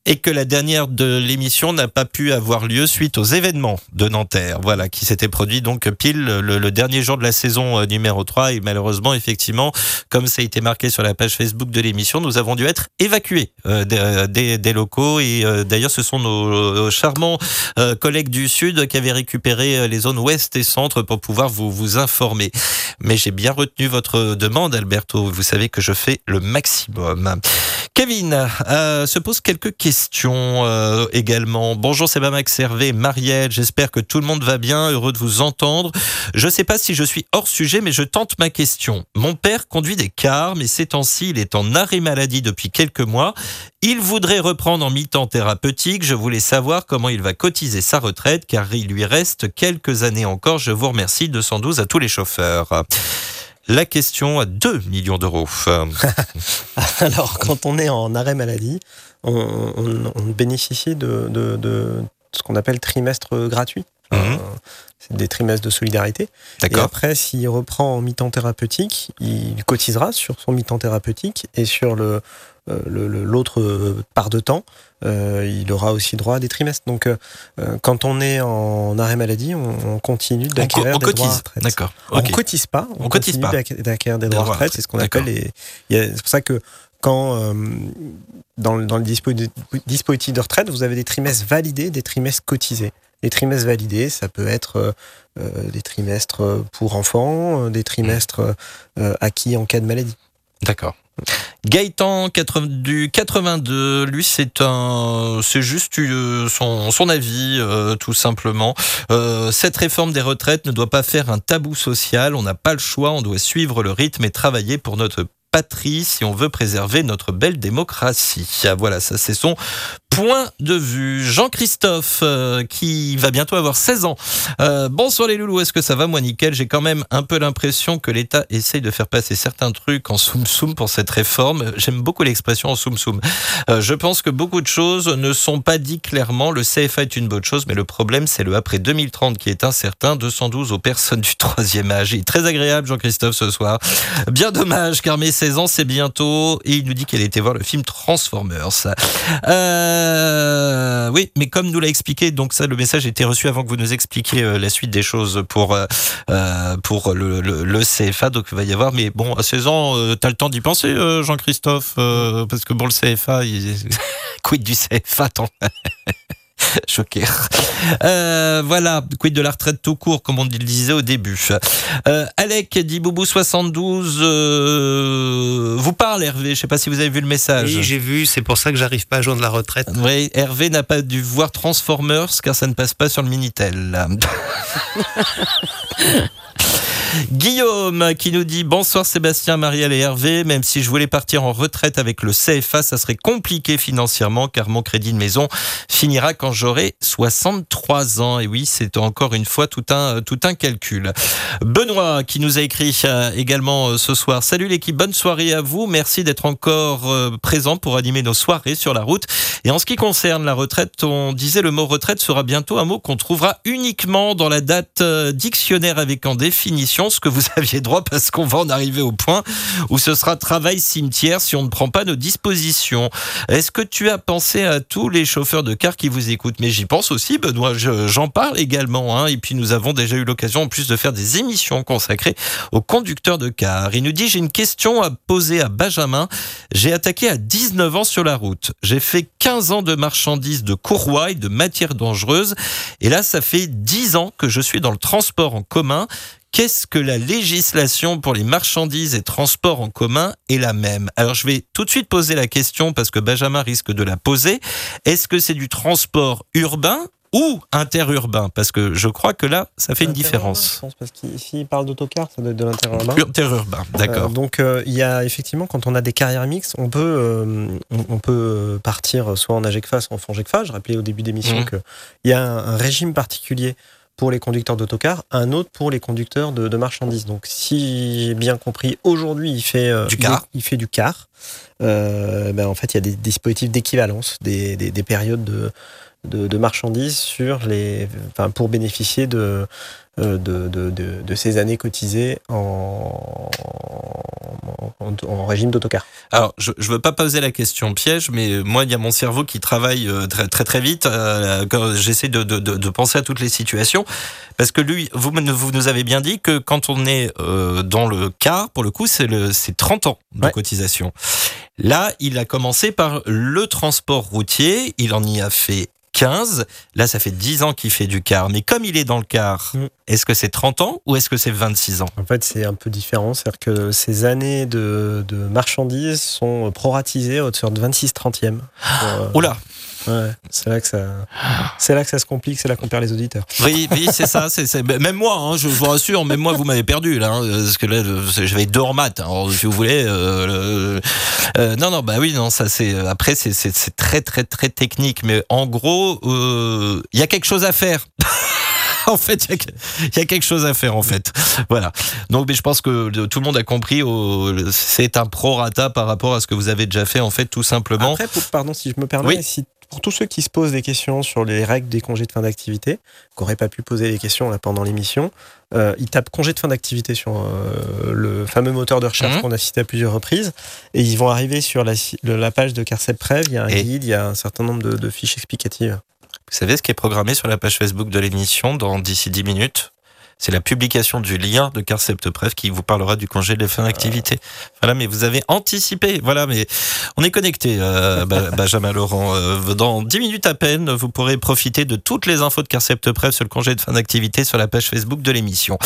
et que la dernière de l'émission n'a pas pu avoir lieu suite aux événements de Nanterre, voilà, qui s'étaient produits donc pile le, le dernier jour de la saison euh, numéro 3 et malheureusement, effectivement, comme ça a été marqué sur la page Facebook de l'émission, nous avons dû être évacués euh, des, euh, des- locaux et euh, d'ailleurs ce sont nos, charmants collègues du Sud qui avaient récupéré les zones ouest et centre pour pouvoir vous, vous informer. Mais j'ai bien retenu votre demande, Alberto. Vous savez que je fais le maximum. Kevin se pose quelques questions euh, également. Bonjour, c'est Max Hervé, Marielle. J'espère que tout le monde va bien. Heureux de vous entendre. Je ne sais pas si je suis hors sujet, mais je tente ma question. Mon père conduit des cars, mais ces temps-ci, il est en arrêt maladie depuis quelques mois. Il voudrait reprendre en mi-temps thérapeutique. Je voulais savoir comment il va cotiser sa retraite, car il lui reste quelques années encore. Je vous remercie. 212 à tous les chauffeurs. La question à 2 millions d'euros. Alors, quand on est en arrêt maladie, on, on- on bénéficie de, de- de ce qu'on appelle trimestre gratuit. Mhm. Euh, c'est des trimestres de solidarité. Et après, s'il reprend en mi-temps thérapeutique, il cotisera sur son mi-temps thérapeutique et sur le euh, le- le- l'autre part de temps, il aura aussi droit à des trimestres. Donc, euh, euh, quand on est en arrêt maladie, on, on continue on, co- d'acquérir des droits à retraite. D'accord. On cotise pas, on, On cotise continue d'acquérir des Des droits à retraite. C'est ce qu'on appelle les. C'est pour ça que quand euh, dans, le- dans le dispo- dispositif de retraite, vous avez des trimestres validés, des trimestres cotisés. Les trimestres validés, ça peut être euh, euh, des trimestres pour enfants, euh, des trimestres euh, acquis en cas de maladie. D'accord. Gaëtan 80 du 82, lui c'est un, c'est juste euh, son, son avis euh, tout simplement. Euh, cette réforme des retraites ne doit pas faire un tabou social. On n'a pas le choix. On doit suivre le rythme et travailler pour notre patrie si on veut préserver notre belle démocratie. Ah, Voilà, ça c'est son point de vue. Jean-Christophe, euh, qui va bientôt avoir 16 ans. Euh, bonsoir les loulous, est-ce que ça va moi nickel? J'ai quand même un peu l'impression que l'État essaye de faire passer certains trucs en soum-soum pour cette réforme. J'aime beaucoup l'expression en soum-soum. Euh, je pense que beaucoup de choses ne sont pas dites clairement. Le CFA est une bonne chose, mais le problème c'est le après 2030 qui est incertain. 212 aux personnes du troisième âge. Il est très agréable Jean-Christophe ce soir. Bien dommage car mes 16 ans c'est bientôt et il nous dit qu'elle était voir le film Transformers. Euh, oui, mais comme nous l'a expliqué, donc ça, le message était reçu avant que vous nous expliquiez euh, la suite des choses pour euh, pour le, CFA. Donc il va y avoir, mais bon, à 16 ans, euh, t'as le temps d'y penser, Jean-Christophe, parce que bon, le CFA, il... quid du CFA, tant Choqué. Euh, voilà, quid de la retraite tout court, comme on le disait au début. Euh, Alec dit Boubou 72 euh, vous parle Hervé, je sais pas si vous avez vu le message. Oui, j'ai vu, c'est pour ça que j'arrive pas à joindre la retraite. Oui, Hervé n'a pas dû voir Transformers car ça ne passe pas sur le Minitel. Guillaume qui nous dit bonsoir Sébastien, Marielle et Hervé. Même si je voulais partir en retraite avec le CFA, ça serait compliqué financièrement car mon crédit de maison finira quand j'aurai 63 ans. Et oui, c'est encore une fois tout un, calcul. Benoît qui nous a écrit euh, également euh, ce soir. Salut l'équipe, bonne soirée à vous. Merci d'être encore euh, présent pour animer nos soirées sur la route. Et en ce qui concerne la retraite, on disait le mot retraite sera bientôt un mot qu'on trouvera uniquement dans la date dictionnaire avec en définition ce que vous aviez droit parce qu'on va en arriver au point où ce sera travail cimetière si on ne prend pas nos dispositions. Est-ce que tu as pensé à tous les chauffeurs de car qui vous écoutent? Mais j'y pense aussi, Benoît, je- j'en parle également. hein. Et puis nous avons déjà eu l'occasion en plus de faire des émissions consacrées aux conducteurs de car. Il nous dit j'ai une question à poser à Benjamin. J'ai attaqué à 19 ans sur la route. J'ai fait 15 ans de marchandises de courroie de matières dangereuses. Et là, ça fait 10 ans que je suis dans le transport en commun. Qu'est-ce que la législation pour les marchandises et transports en commun est la même? Alors je vais tout de suite poser la question parce que Benjamin risque de la poser. Est-ce que c'est du transport urbain ou interurbain? Parce que je crois que là, ça fait une différence. Je pense, parce qu'ici, parle d'autocar, ça doit être de l'intérieur Interurbain, d'accord. Euh, donc euh, il y a effectivement quand on a des carrières mixtes, on peut euh, on, on peut partir soit en AGECFA, soit en FONGECFA. Je rappelais au début d'émission Mhm. que il y a un, un régime particulier pour les conducteurs d'autocar, un autre pour les conducteurs de, de marchandises. Donc si j'ai bien compris, aujourd'hui il fait euh, Du car. Il, il fait du car. Euh, ben, en fait, il y a des dispositifs d'équivalence, des, des, des périodes de, de, de marchandises sur les, enfin, pour bénéficier de, euh, de, de, de, de ces années cotisées en, en, en régime d'autocar. Alors, je ne veux pas poser la question piège, mais moi, il y a mon cerveau qui travaille euh, très très, très vite euh, j'essaie de, de, penser à toutes les situations. Parce que lui, vous, vous nous avez bien dit que quand on est euh, dans le car, pour le coup, c'est le- c'est 30 ans de Ouais. cotisation. Là, il a commencé par le transport routier, il en y a fait 15. Là, ça fait 10 ans qu'il fait du car. Mais comme il est dans le car, Mm. est-ce que c'est 30 ans ou est-ce que c'est 26 ans? En fait, c'est un peu différent. C'est-à-dire que ces années de, de marchandises sont proratisées à hauteur de 26 trentièmes. Pour, euh, là ouais, c'est là que ça, c'est là que ça se complique, c'est là qu'on perd les auditeurs. Oui, oui, c'est ça. C'est, c'est- Même moi, hein, je vous rassure, même moi, vous m'avez perdu là, hein, parce que là, je vais être deux en maths. hein, si vous voulez, euh, euh, euh, non, non, bah oui, non, ça c'est. Après, c'est, c'est, c'est très, très, très technique, mais en gros, euh, il y a quelque chose à faire. En fait, il y a y, quelque chose à faire, en fait. Voilà. Donc, mais je pense que tout le monde a compris. c'est un prorata par rapport à ce que vous avez déjà fait, en fait, tout simplement. Après, pour- pardon, si je me permets, Oui. si, pour tous ceux qui se posent des questions sur les règles des congés de fin d'activité, qui n'auraient pas pu poser des questions là, pendant l'émission, euh, ils tapent congé de fin d'activité sur euh, le fameux moteur de recherche Mhm. qu'on a cité à plusieurs reprises, et ils vont arriver sur la, page de Carcep Prev, il y a un Et- guide, il y a un certain nombre de, de fiches explicatives. Vous savez ce qui est programmé sur la page Facebook de l'émission dans d'ici 10 minutes? C'est la publication du lien de Carcept Prev qui vous parlera du congé de fin d'activité. Voilà, mais vous avez anticipé. Voilà, mais on est connecté, euh, Benjamin Laurent. Euh, Dans 10 minutes à peine, vous pourrez profiter de toutes les infos de Carcept Prev sur le congé de fin d'activité sur la page Facebook de l'émission.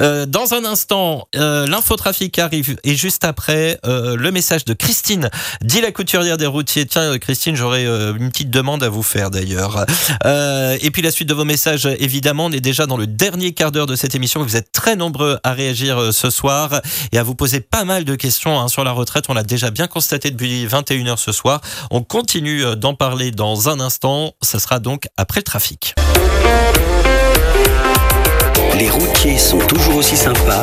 Euh, dans un instant, euh, l'infotrafic arrive et juste après, le message de Christine, dit la couturière des routiers. Tiens, Christine, j'aurais une petite demande à vous faire d'ailleurs. Et puis la suite de vos messages, évidemment, on est déjà dans le dernier quart d'heure de cette émission. Vous êtes très nombreux à réagir euh, ce soir et à vous poser pas mal de questions hein, sur la retraite. On l'a déjà bien constaté depuis 21h ce soir. On continue euh, d'en parler dans un instant. Ça sera donc après le trafic. Les routiers sont toujours aussi sympas.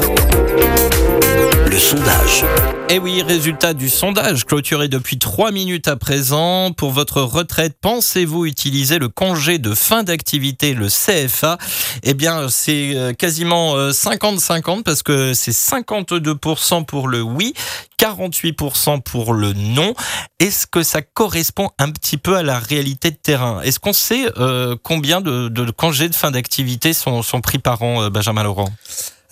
Eh oui, résultat du sondage clôturé depuis 3 minutes à présent. Pour votre retraite, pensez-vous utiliser le congé de fin d'activité, le CFA Eh bien, c'est euh, quasiment euh, 50-50 parce que c'est 52% pour le oui, 48% pour le non. Est-ce que ça correspond un petit peu à la réalité de terrain? Est-ce qu'on sait euh, combien de, congés de fin d'activité sont, pris par an, euh, Benjamin Laurent?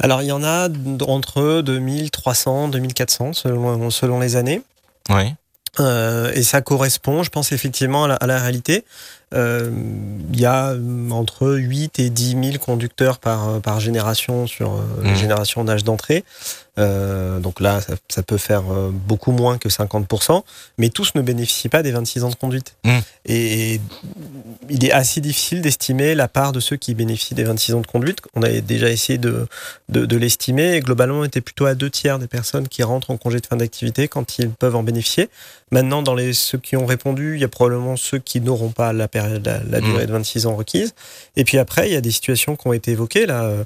Alors, il y en a entre 2300, 2400 selon, selon les années. Oui. Euh, et ça correspond, je pense, effectivement à la, à la réalité. Euh, Il y a euh, entre 8 et 10 000 conducteurs par, par génération sur euh, les générations d'âge d'entrée. Euh, donc là, ça, ça peut faire euh, beaucoup moins que 50%, mais tous ne bénéficient pas des 26 ans de conduite. Mhm. Et il est assez difficile d'estimer la part de ceux qui bénéficient des 26 ans de conduite. On avait déjà essayé de, de, de l'estimer et globalement, on était plutôt à deux tiers des personnes qui rentrent en congé de fin d'activité quand ils peuvent en bénéficier. Maintenant, dans les, ceux qui ont répondu, il y a probablement ceux qui n'auront pas la, période, la, la Mhm. durée de 26 ans requise. Et puis après, il y a des situations qui ont été évoquées. Là, euh,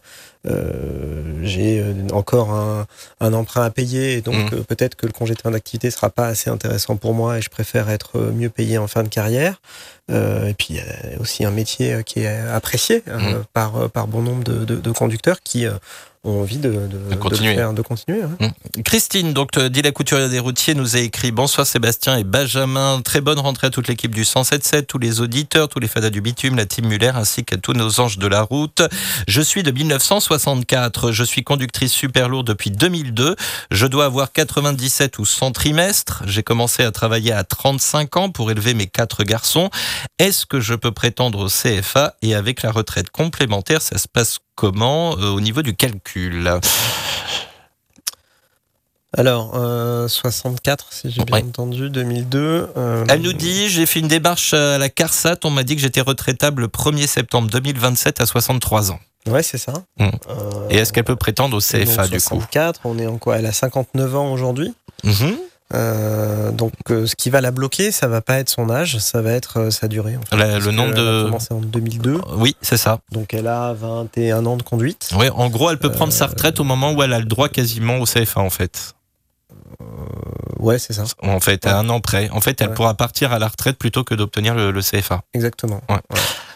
euh, j'ai euh, encore un, un emprunt à payer, et donc Mhm. euh, peut-être que le congé de fin d'activité sera pas assez intéressant pour moi et je préfère être mieux payé en fin de carrière. Euh, et puis il y a aussi un métier qui est apprécié euh, Mhm. par, par bon nombre de, de- de conducteurs qui euh, ont envie de, de, de continuer. le faire, de continuer. ouais. Christine, donc euh, dit la couturière des routiers, nous a écrit Bonsoir Sébastien et Benjamin. Très bonne rentrée à toute l'équipe du 107.7, tous les auditeurs, tous les fadas du bitume, la team Muller ainsi qu'à tous nos anges de la route. Je suis de 1964. Je suis conductrice super lourde depuis 2002. Je dois avoir 97 ou 100 trimestres. J'ai commencé à travailler à 35 ans pour élever mes quatre garçons. Est-ce que je peux prétendre au CFA et avec la retraite complémentaire, ça se passe comment euh, au niveau du calcul? Alors, euh, 64, si j'ai bien Ouais. entendu, 2002. euh, Elle nous dit, j'ai fait une démarche à la CARSAT, on m'a dit que j'étais retraitable le 1er septembre 2027 à 63 ans. Ouais, c'est ça. Mm. Euh, Et est-ce qu'elle peut prétendre au CFA donc du coup? 64, on est en quoi? Elle a 59 ans aujourd'hui? Mhm. Euh, donc, euh, ce qui va la bloquer, ça va pas être son âge, ça va être euh, sa durée. en fait. La- Parce Le nombre que Elle a de... commencé en 2002, Oui, c'est ça. donc elle a 21 ans de conduite. Oui, en gros, elle peut prendre sa retraite au moment où elle a le droit quasiment au CFA en fait. Ouais, c'est ça, En fait, à un an près. En fait, elle Ouais. pourra partir à la retraite plutôt que d'obtenir le, le CFA. exactement.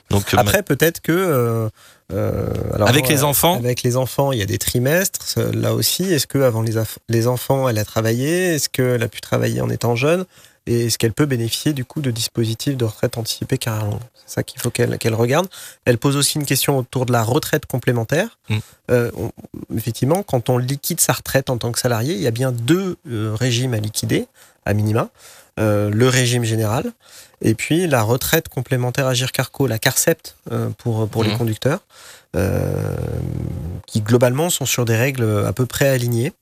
Donc, Après, peut-être que. Euh, euh, alors, Avec les euh, enfants Avec les enfants, il y a des trimestres. ce- Là aussi, est-ce que avant les, les enfants, elle a travaillé? Est-ce qu'elle a pu travailler en étant jeune? Et est-ce qu'elle peut bénéficier du coup de dispositifs de retraite anticipée carrière longue? C'est ça qu'il faut qu'elle regarde. Elle pose aussi une question autour de la retraite complémentaire. Mm. Euh, on- effectivement, quand on liquide sa retraite en tant que salarié, il y a bien deux euh, régimes à liquider, à minima. Euh, le régime général et puis la retraite complémentaire Agir Carco, la CARCEPT euh, pour, les Mhm. conducteurs, euh, qui globalement sont sur des règles à peu près alignées.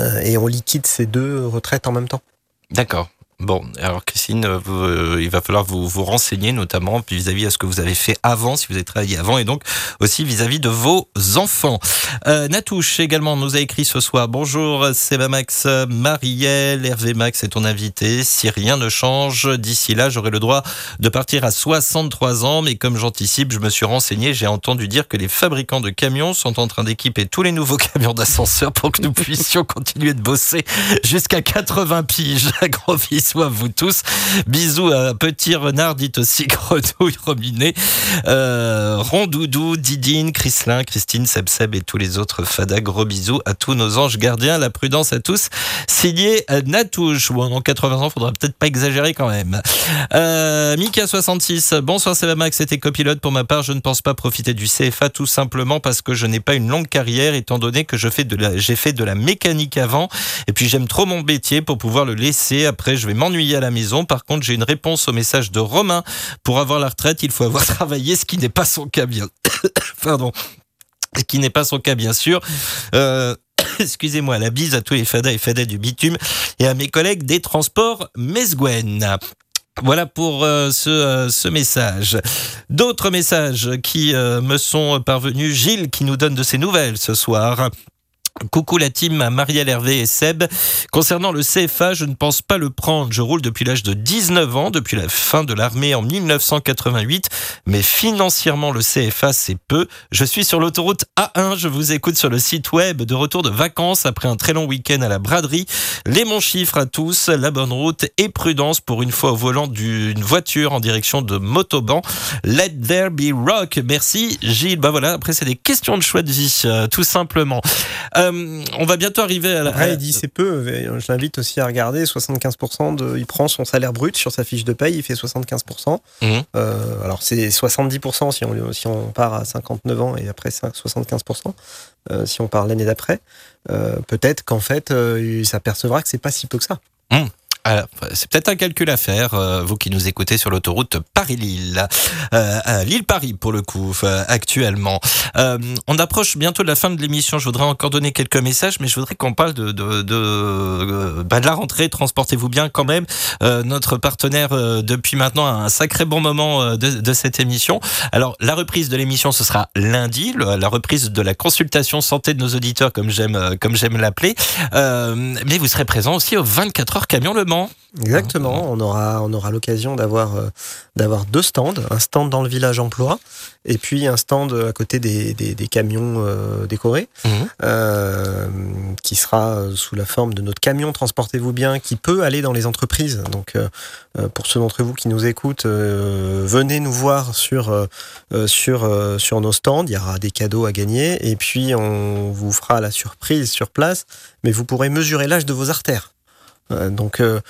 Euh, et on liquide ces deux retraites en même temps. D'accord. Bon, alors Christine, euh, vous, euh, il va falloir vous, vous renseigner notamment vis-à-vis de ce que vous avez fait avant, si vous avez travaillé avant, et donc aussi vis-à-vis de vos enfants. Euh, Natouche également nous a écrit ce soir. Bonjour Seba Max, Marielle, Hervé Max est ton invité. Si rien ne change, d'ici là, j'aurai le droit de partir à 63 ans, mais comme j'anticipe, je me suis renseigné, j'ai entendu dire que les fabricants de camions sont en train d'équiper tous les nouveaux camions d'ascenseur pour que nous puissions continuer de bosser jusqu'à 80 piges. Gros bisous à vous tous. Bisous à Petit Renard, dit aussi Grenouille Rominé, euh, Rondoudou, Didine, Chrislin, Christine, Sebseb et tous les autres fadas. Gros bisous à tous nos anges gardiens. La prudence à tous. Signé euh, Natouche. Bon, en 80 ans, faudra peut-être pas exagérer quand même. Euh, Mika66, bonsoir Seba Max, c'était copilote pour ma part. Je ne pense pas profiter du CFA tout simplement parce que je n'ai pas une longue carrière étant donné que j'ai fait de la mécanique avant et puis j'aime trop mon métier pour pouvoir le laisser. Après, je vais m'ennuyer à la maison. Par contre, j'ai une réponse au message de Romain. Pour avoir la retraite, il faut avoir travaillé, ce qui n'est pas son cas bien. Pardon. Ce qui n'est pas son cas, bien sûr. Euh, Excusez-moi, la bise à tous les fadas et fadas du bitume et à mes collègues des transports Mesguen. Voilà pour euh, ce, euh, ce message. D'autres messages qui me sont parvenus. Gilles qui nous donne de ses nouvelles ce soir. Coucou la team Marielle Hervé et Seb. Concernant le CFA, je ne pense pas le prendre. Je roule depuis l'âge de 19 ans, depuis la fin de l'armée en 1988. Mais financièrement, le CFA, c'est peu. Je suis sur l'autoroute A1. Je vous écoute sur le site web de retour de vacances après un très long week-end à la braderie. Les bons chiffres à tous, la bonne route et prudence pour une fois au volant d'une voiture en direction de Motoban. Let there be rock. Merci Gilles. Bah voilà, après c'est des questions de choix de vie, euh, tout simplement. Euh, on va bientôt arriver à la. Après, il dit c'est peu. Je l'invite aussi à regarder. 75% de, il prend son salaire brut sur sa fiche de paye, il fait 75%. Mhm. Euh, alors c'est 70% si on, si on part à 59 ans et après 75% euh, si on part l'année d'après. Euh, Peut-être qu'en fait, euh, il s'apercevra que c'est pas si peu que ça. Alors, c'est peut-être un calcul à faire, euh, vous qui nous écoutez sur l'autoroute Paris-Lille, euh, Lille-Paris pour le coup, euh, actuellement. Euh, on approche bientôt de la fin de l'émission. Je voudrais encore donner quelques messages, mais je voudrais qu'on parle de, bah, la rentrée. Transportez-vous bien quand même. Notre partenaire depuis maintenant un sacré bon moment de, cette émission. Alors, la reprise de l'émission, ce sera lundi, la reprise de la consultation santé de nos auditeurs, comme j'aime l'appeler. Mais vous serez présent aussi au 24 heures camion Le Mans. Exactement. On aura, on aura l'occasion d'avoir, euh, d'avoir deux stands. Un stand dans le village emploi et puis un stand à côté des, des, des camions euh, décorés. Mhm. euh, qui sera sous la forme de notre camion Transportez-vous bien, qui peut aller dans les entreprises. Donc, pour ceux d'entre vous qui nous écoutent, euh, venez nous voir sur, sur, euh, sur nos stands. Il y aura des cadeaux à gagner et puis on vous fera la surprise sur place, mais vous pourrez mesurer l'âge de vos artères. Euh, donc, euh,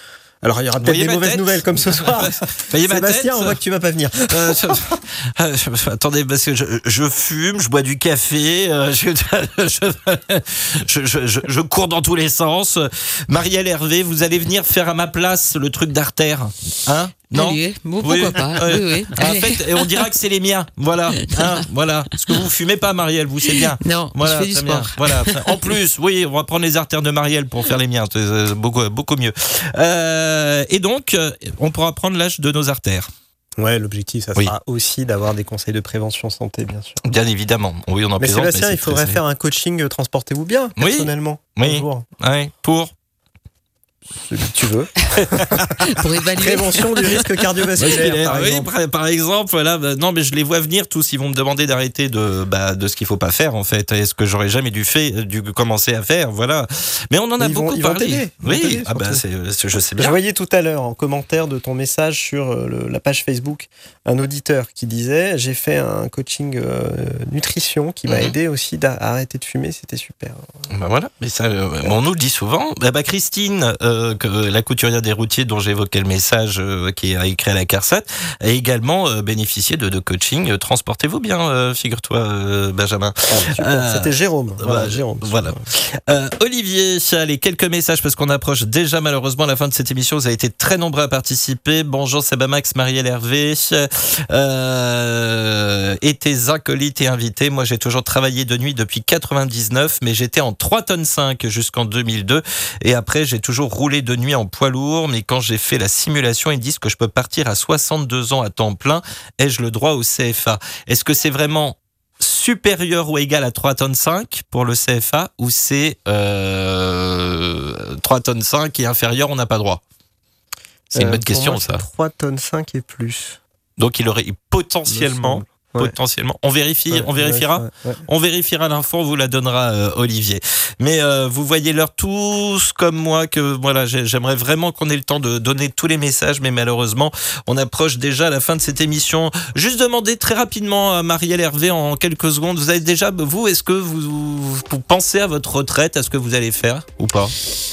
alors il y aura peut-être des ma mauvaises tête nouvelles comme ce soir. Sébastien, on voit que tu vas pas venir. Euh, je- euh, attendez, parce que je, je fume, je bois du café, je, je, je- je- je cours dans tous les sens. Marielle Hervé, vous allez venir faire à ma place le truc d'artère, hein? Non Allez, bon, Oui. pourquoi pas Ouais. Oui, oui. En fait, et on dira que c'est les miens. Voilà, hein, voilà. Parce que vous fumez pas, Marielle, vous c'est bien. Non, Voilà, je fais du sport. Voilà. En plus, oui, on va prendre les artères de Marielle pour faire les miens. C'est beaucoup, beaucoup mieux. Euh, et donc, euh, on pourra prendre l'âge de nos artères. Ouais, l'objectif, ça Oui. sera aussi d'avoir des conseils de prévention santé, bien sûr. Bien évidemment. Oui, on en Mais plaisante, Sébastien, c'est il faudrait très- faire un coaching euh, Transportez-vous bien, personnellement. Oui. Ouais, pour. Celui que tu veux. Pour évaluer. Prévention du risque cardiovasculaire, par oui, exemple. par, par exemple, voilà, bah, non, mais je les vois venir tous. Ils vont me demander d'arrêter de, bah, de ce qu'il faut pas faire en fait. Est-ce que j'aurais jamais dû fait, dû commencer à faire, voilà. Mais on en a Ils beaucoup vont parlé. vont oui, ah bah, je sais Je bien. voyais tout à l'heure en commentaire de ton message sur euh, le- la page Facebook un auditeur qui disait j'ai fait un coaching euh, nutrition qui m'a Mhm. aidé aussi à arrêter de fumer, c'était super. Bah voilà, mais ça, euh, on nous le dit souvent. Bah, bah, Christine, euh, que, la couturière des routiers dont j'évoquais le message, euh, qui a écrit à la CARSAT, a également euh, bénéficié de, de coaching. Euh, Transportez-vous bien, euh, figure-toi, euh, Benjamin. Ah. Euh, c'était Jérôme. Voilà, Jérôme. voilà. Euh, Olivier, allez, quelques messages parce qu'on approche déjà malheureusement la fin de cette émission. Vous avez été très nombreux à participer. Bonjour Sebamax, Marielle Hervé euh, et tes acolytes et invités. Moi, j'ai toujours travaillé de nuit depuis 99, mais j'étais en 3 tonnes 5 jusqu'en 2002. Et après, j'ai toujours roulé de nuit en poids lourd. Mais quand j'ai fait la simulation, ils disent que je peux partir à 62 ans à temps plein. Ai-je le droit au CFA Est-ce que c'est vraiment supérieur ou égal à 3 tonnes 5 pour le CFA ou c'est euh, 3 tonnes 5 et inférieur, on n'a pas droit? C'est une Euh, bonne pour question moi, ça. c'est 3 tonnes 5 et plus. Donc il aurait potentiellement. Potentiellement, on vérifie, Ouais, on vérifiera. ouais, ouais. On vérifiera l'info, on vous la donnera, euh, Olivier. Mais euh, vous voyez leur tous comme moi que voilà, j'ai- j'aimerais vraiment qu'on ait le temps de donner tous les messages, mais malheureusement, on approche déjà la fin de cette émission. Juste demander très rapidement à Marielle Hervé en quelques secondes. Vous avez déjà, vous, est-ce que vous, vous pensez à votre retraite, à ce que vous allez faire ou pas?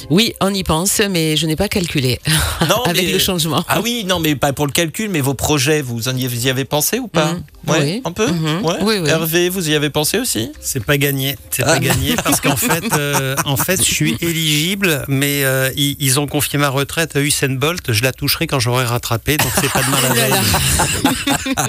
Oui, on y pense, mais je n'ai pas calculé Non, avec mais- le changement. Ah oui, non, mais pas pour le calcul, mais vos projets, vous en y, vous y avez pensé ou pas? Mhm. Ouais, Oui. un peu. Mhm. Ouais. Oui, oui. Hervé, vous y avez pensé aussi? C'est pas gagné. C'est Ah. pas gagné parce qu'en fait, euh, en fait, je suis éligible, mais euh, ils, ils ont confié ma retraite à Usain Bolt. Je la toucherai quand j'aurai rattrapé, donc c'est pas de mal à là là. veille.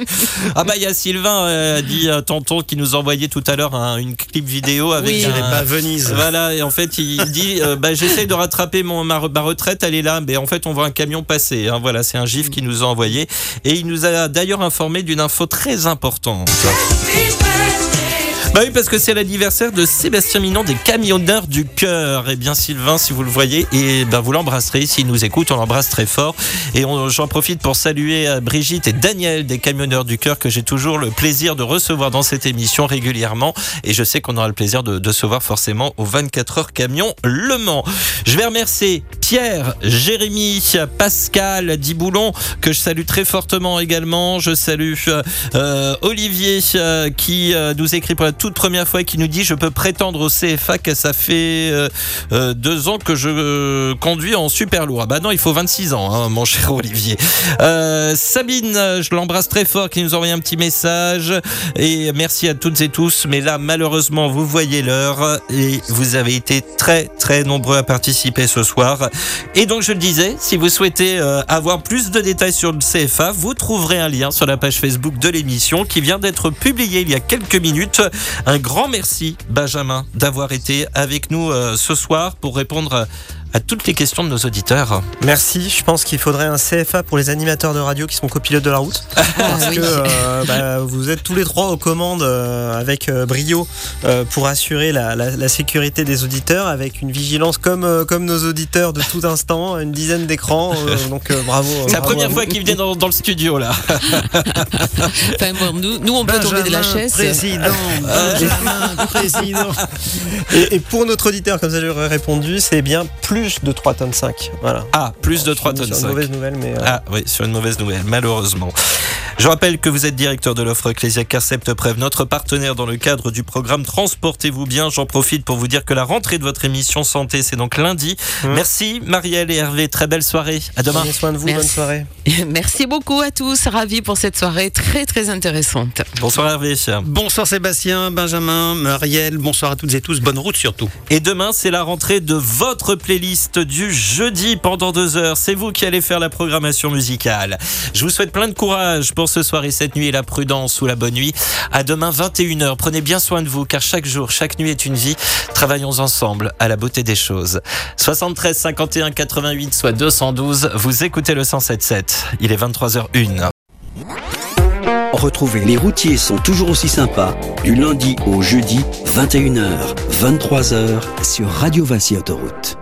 Ah bah il y a Sylvain, euh, dit euh, tonton, qui nous envoyait tout à l'heure un- une clip vidéo avec un- pas à Venise. Voilà, et en fait, il dit euh, bah, J'essaye de rattraper mon, ma, re- ma retraite, elle est là. Mais en fait, on voit un camion passer. hein. Voilà, c'est un gif qui nous a envoyé. Et il nous a d'ailleurs informé d'une info très importante. Bah oui, parce que c'est l'anniversaire de Sébastien Minon des camionneurs du cœur. Et bien, Sylvain, si vous le voyez, et ben vous l'embrasserez. S'il nous écoute, on l'embrasse très fort. Et j'en profite pour saluer euh, Brigitte et Daniel des camionneurs du cœur que j'ai toujours le plaisir de recevoir dans cette émission régulièrement. Et je sais qu'on aura le plaisir de, de se voir forcément au 24 heures camion Le Mans. Je vais remercier Pierre, Jérémy, Pascal, Diboulon, que je salue très fortement également. Je salue euh, euh, Olivier qui nous écrit pour la toute première fois et qui nous dit je peux prétendre au CFA que ça fait euh, euh, deux ans que je euh, conduis en super lourd. Ah bah non, il faut 26 ans, hein, mon cher Olivier. Sabine, je l'embrasse très fort, qui nous a envoyé un petit message et merci à toutes et tous. Mais là, malheureusement, vous voyez l'heure et vous avez été très très nombreux à participer ce soir. Et donc je le disais, si vous souhaitez avoir plus de détails sur le CFA, vous trouverez un lien sur la page Facebook de l'émission qui vient d'être publié il y a quelques minutes. Un grand merci Benjamin d'avoir été avec nous euh, ce soir pour répondre à toutes les questions de nos auditeurs. Merci. Je pense qu'il faudrait un CFA pour les animateurs de radio qui sont copilotes de la route. Parce Ah oui. que euh, bah, vous êtes tous les trois aux commandes euh, avec euh, brio euh, pour assurer la, la- la sécurité des auditeurs avec une vigilance comme, euh, comme nos auditeurs de tout instant, une dizaine d'écrans. euh, donc euh, bravo. C'est la première fois qu'il vient dans, dans le studio là. Enfin, bon, nous, nous, on peut tomber de la chaise. Président, Benjamin, président. Et, et pour notre auditeur, comme ça j'aurais répondu, c'est bien plus de 3 tonnes 5. Voilà. Ah, plus de Je 3 suis tonnes sur une 5. mauvaise nouvelle, mais. euh, Ah oui, sur une mauvaise nouvelle, malheureusement. Je rappelle que vous êtes directeur de l'offre Ecclesia Carcept Prev, notre partenaire dans le cadre du programme Transportez-vous bien. J'en profite pour vous dire que la rentrée de votre émission Santé, c'est donc lundi. Mmh. Merci Marielle et Hervé, très belle soirée. À demain. Prenez soin de vous, Merci. bonne soirée. Merci beaucoup à tous. Ravi pour cette soirée très très intéressante. Bonsoir Hervé. Bonsoir Sébastien, Benjamin, Marielle, bonsoir à toutes et tous, bonne route surtout. Et demain, c'est la rentrée de votre playlist du jeudi pendant deux heures. C'est vous qui allez faire la programmation musicale. Je vous souhaite plein de courage pour ce soir et cette nuit et la prudence ou la bonne nuit. À demain 21h. Prenez bien soin de vous car chaque jour, chaque nuit est une vie. Travaillons ensemble à la beauté des choses. 73 51 88 soit 212. Vous écoutez le 177. Il est 23h01. Retrouvez Les routiers sont toujours aussi sympas du lundi au jeudi 21h, 23h sur Radio Vinci Autoroute.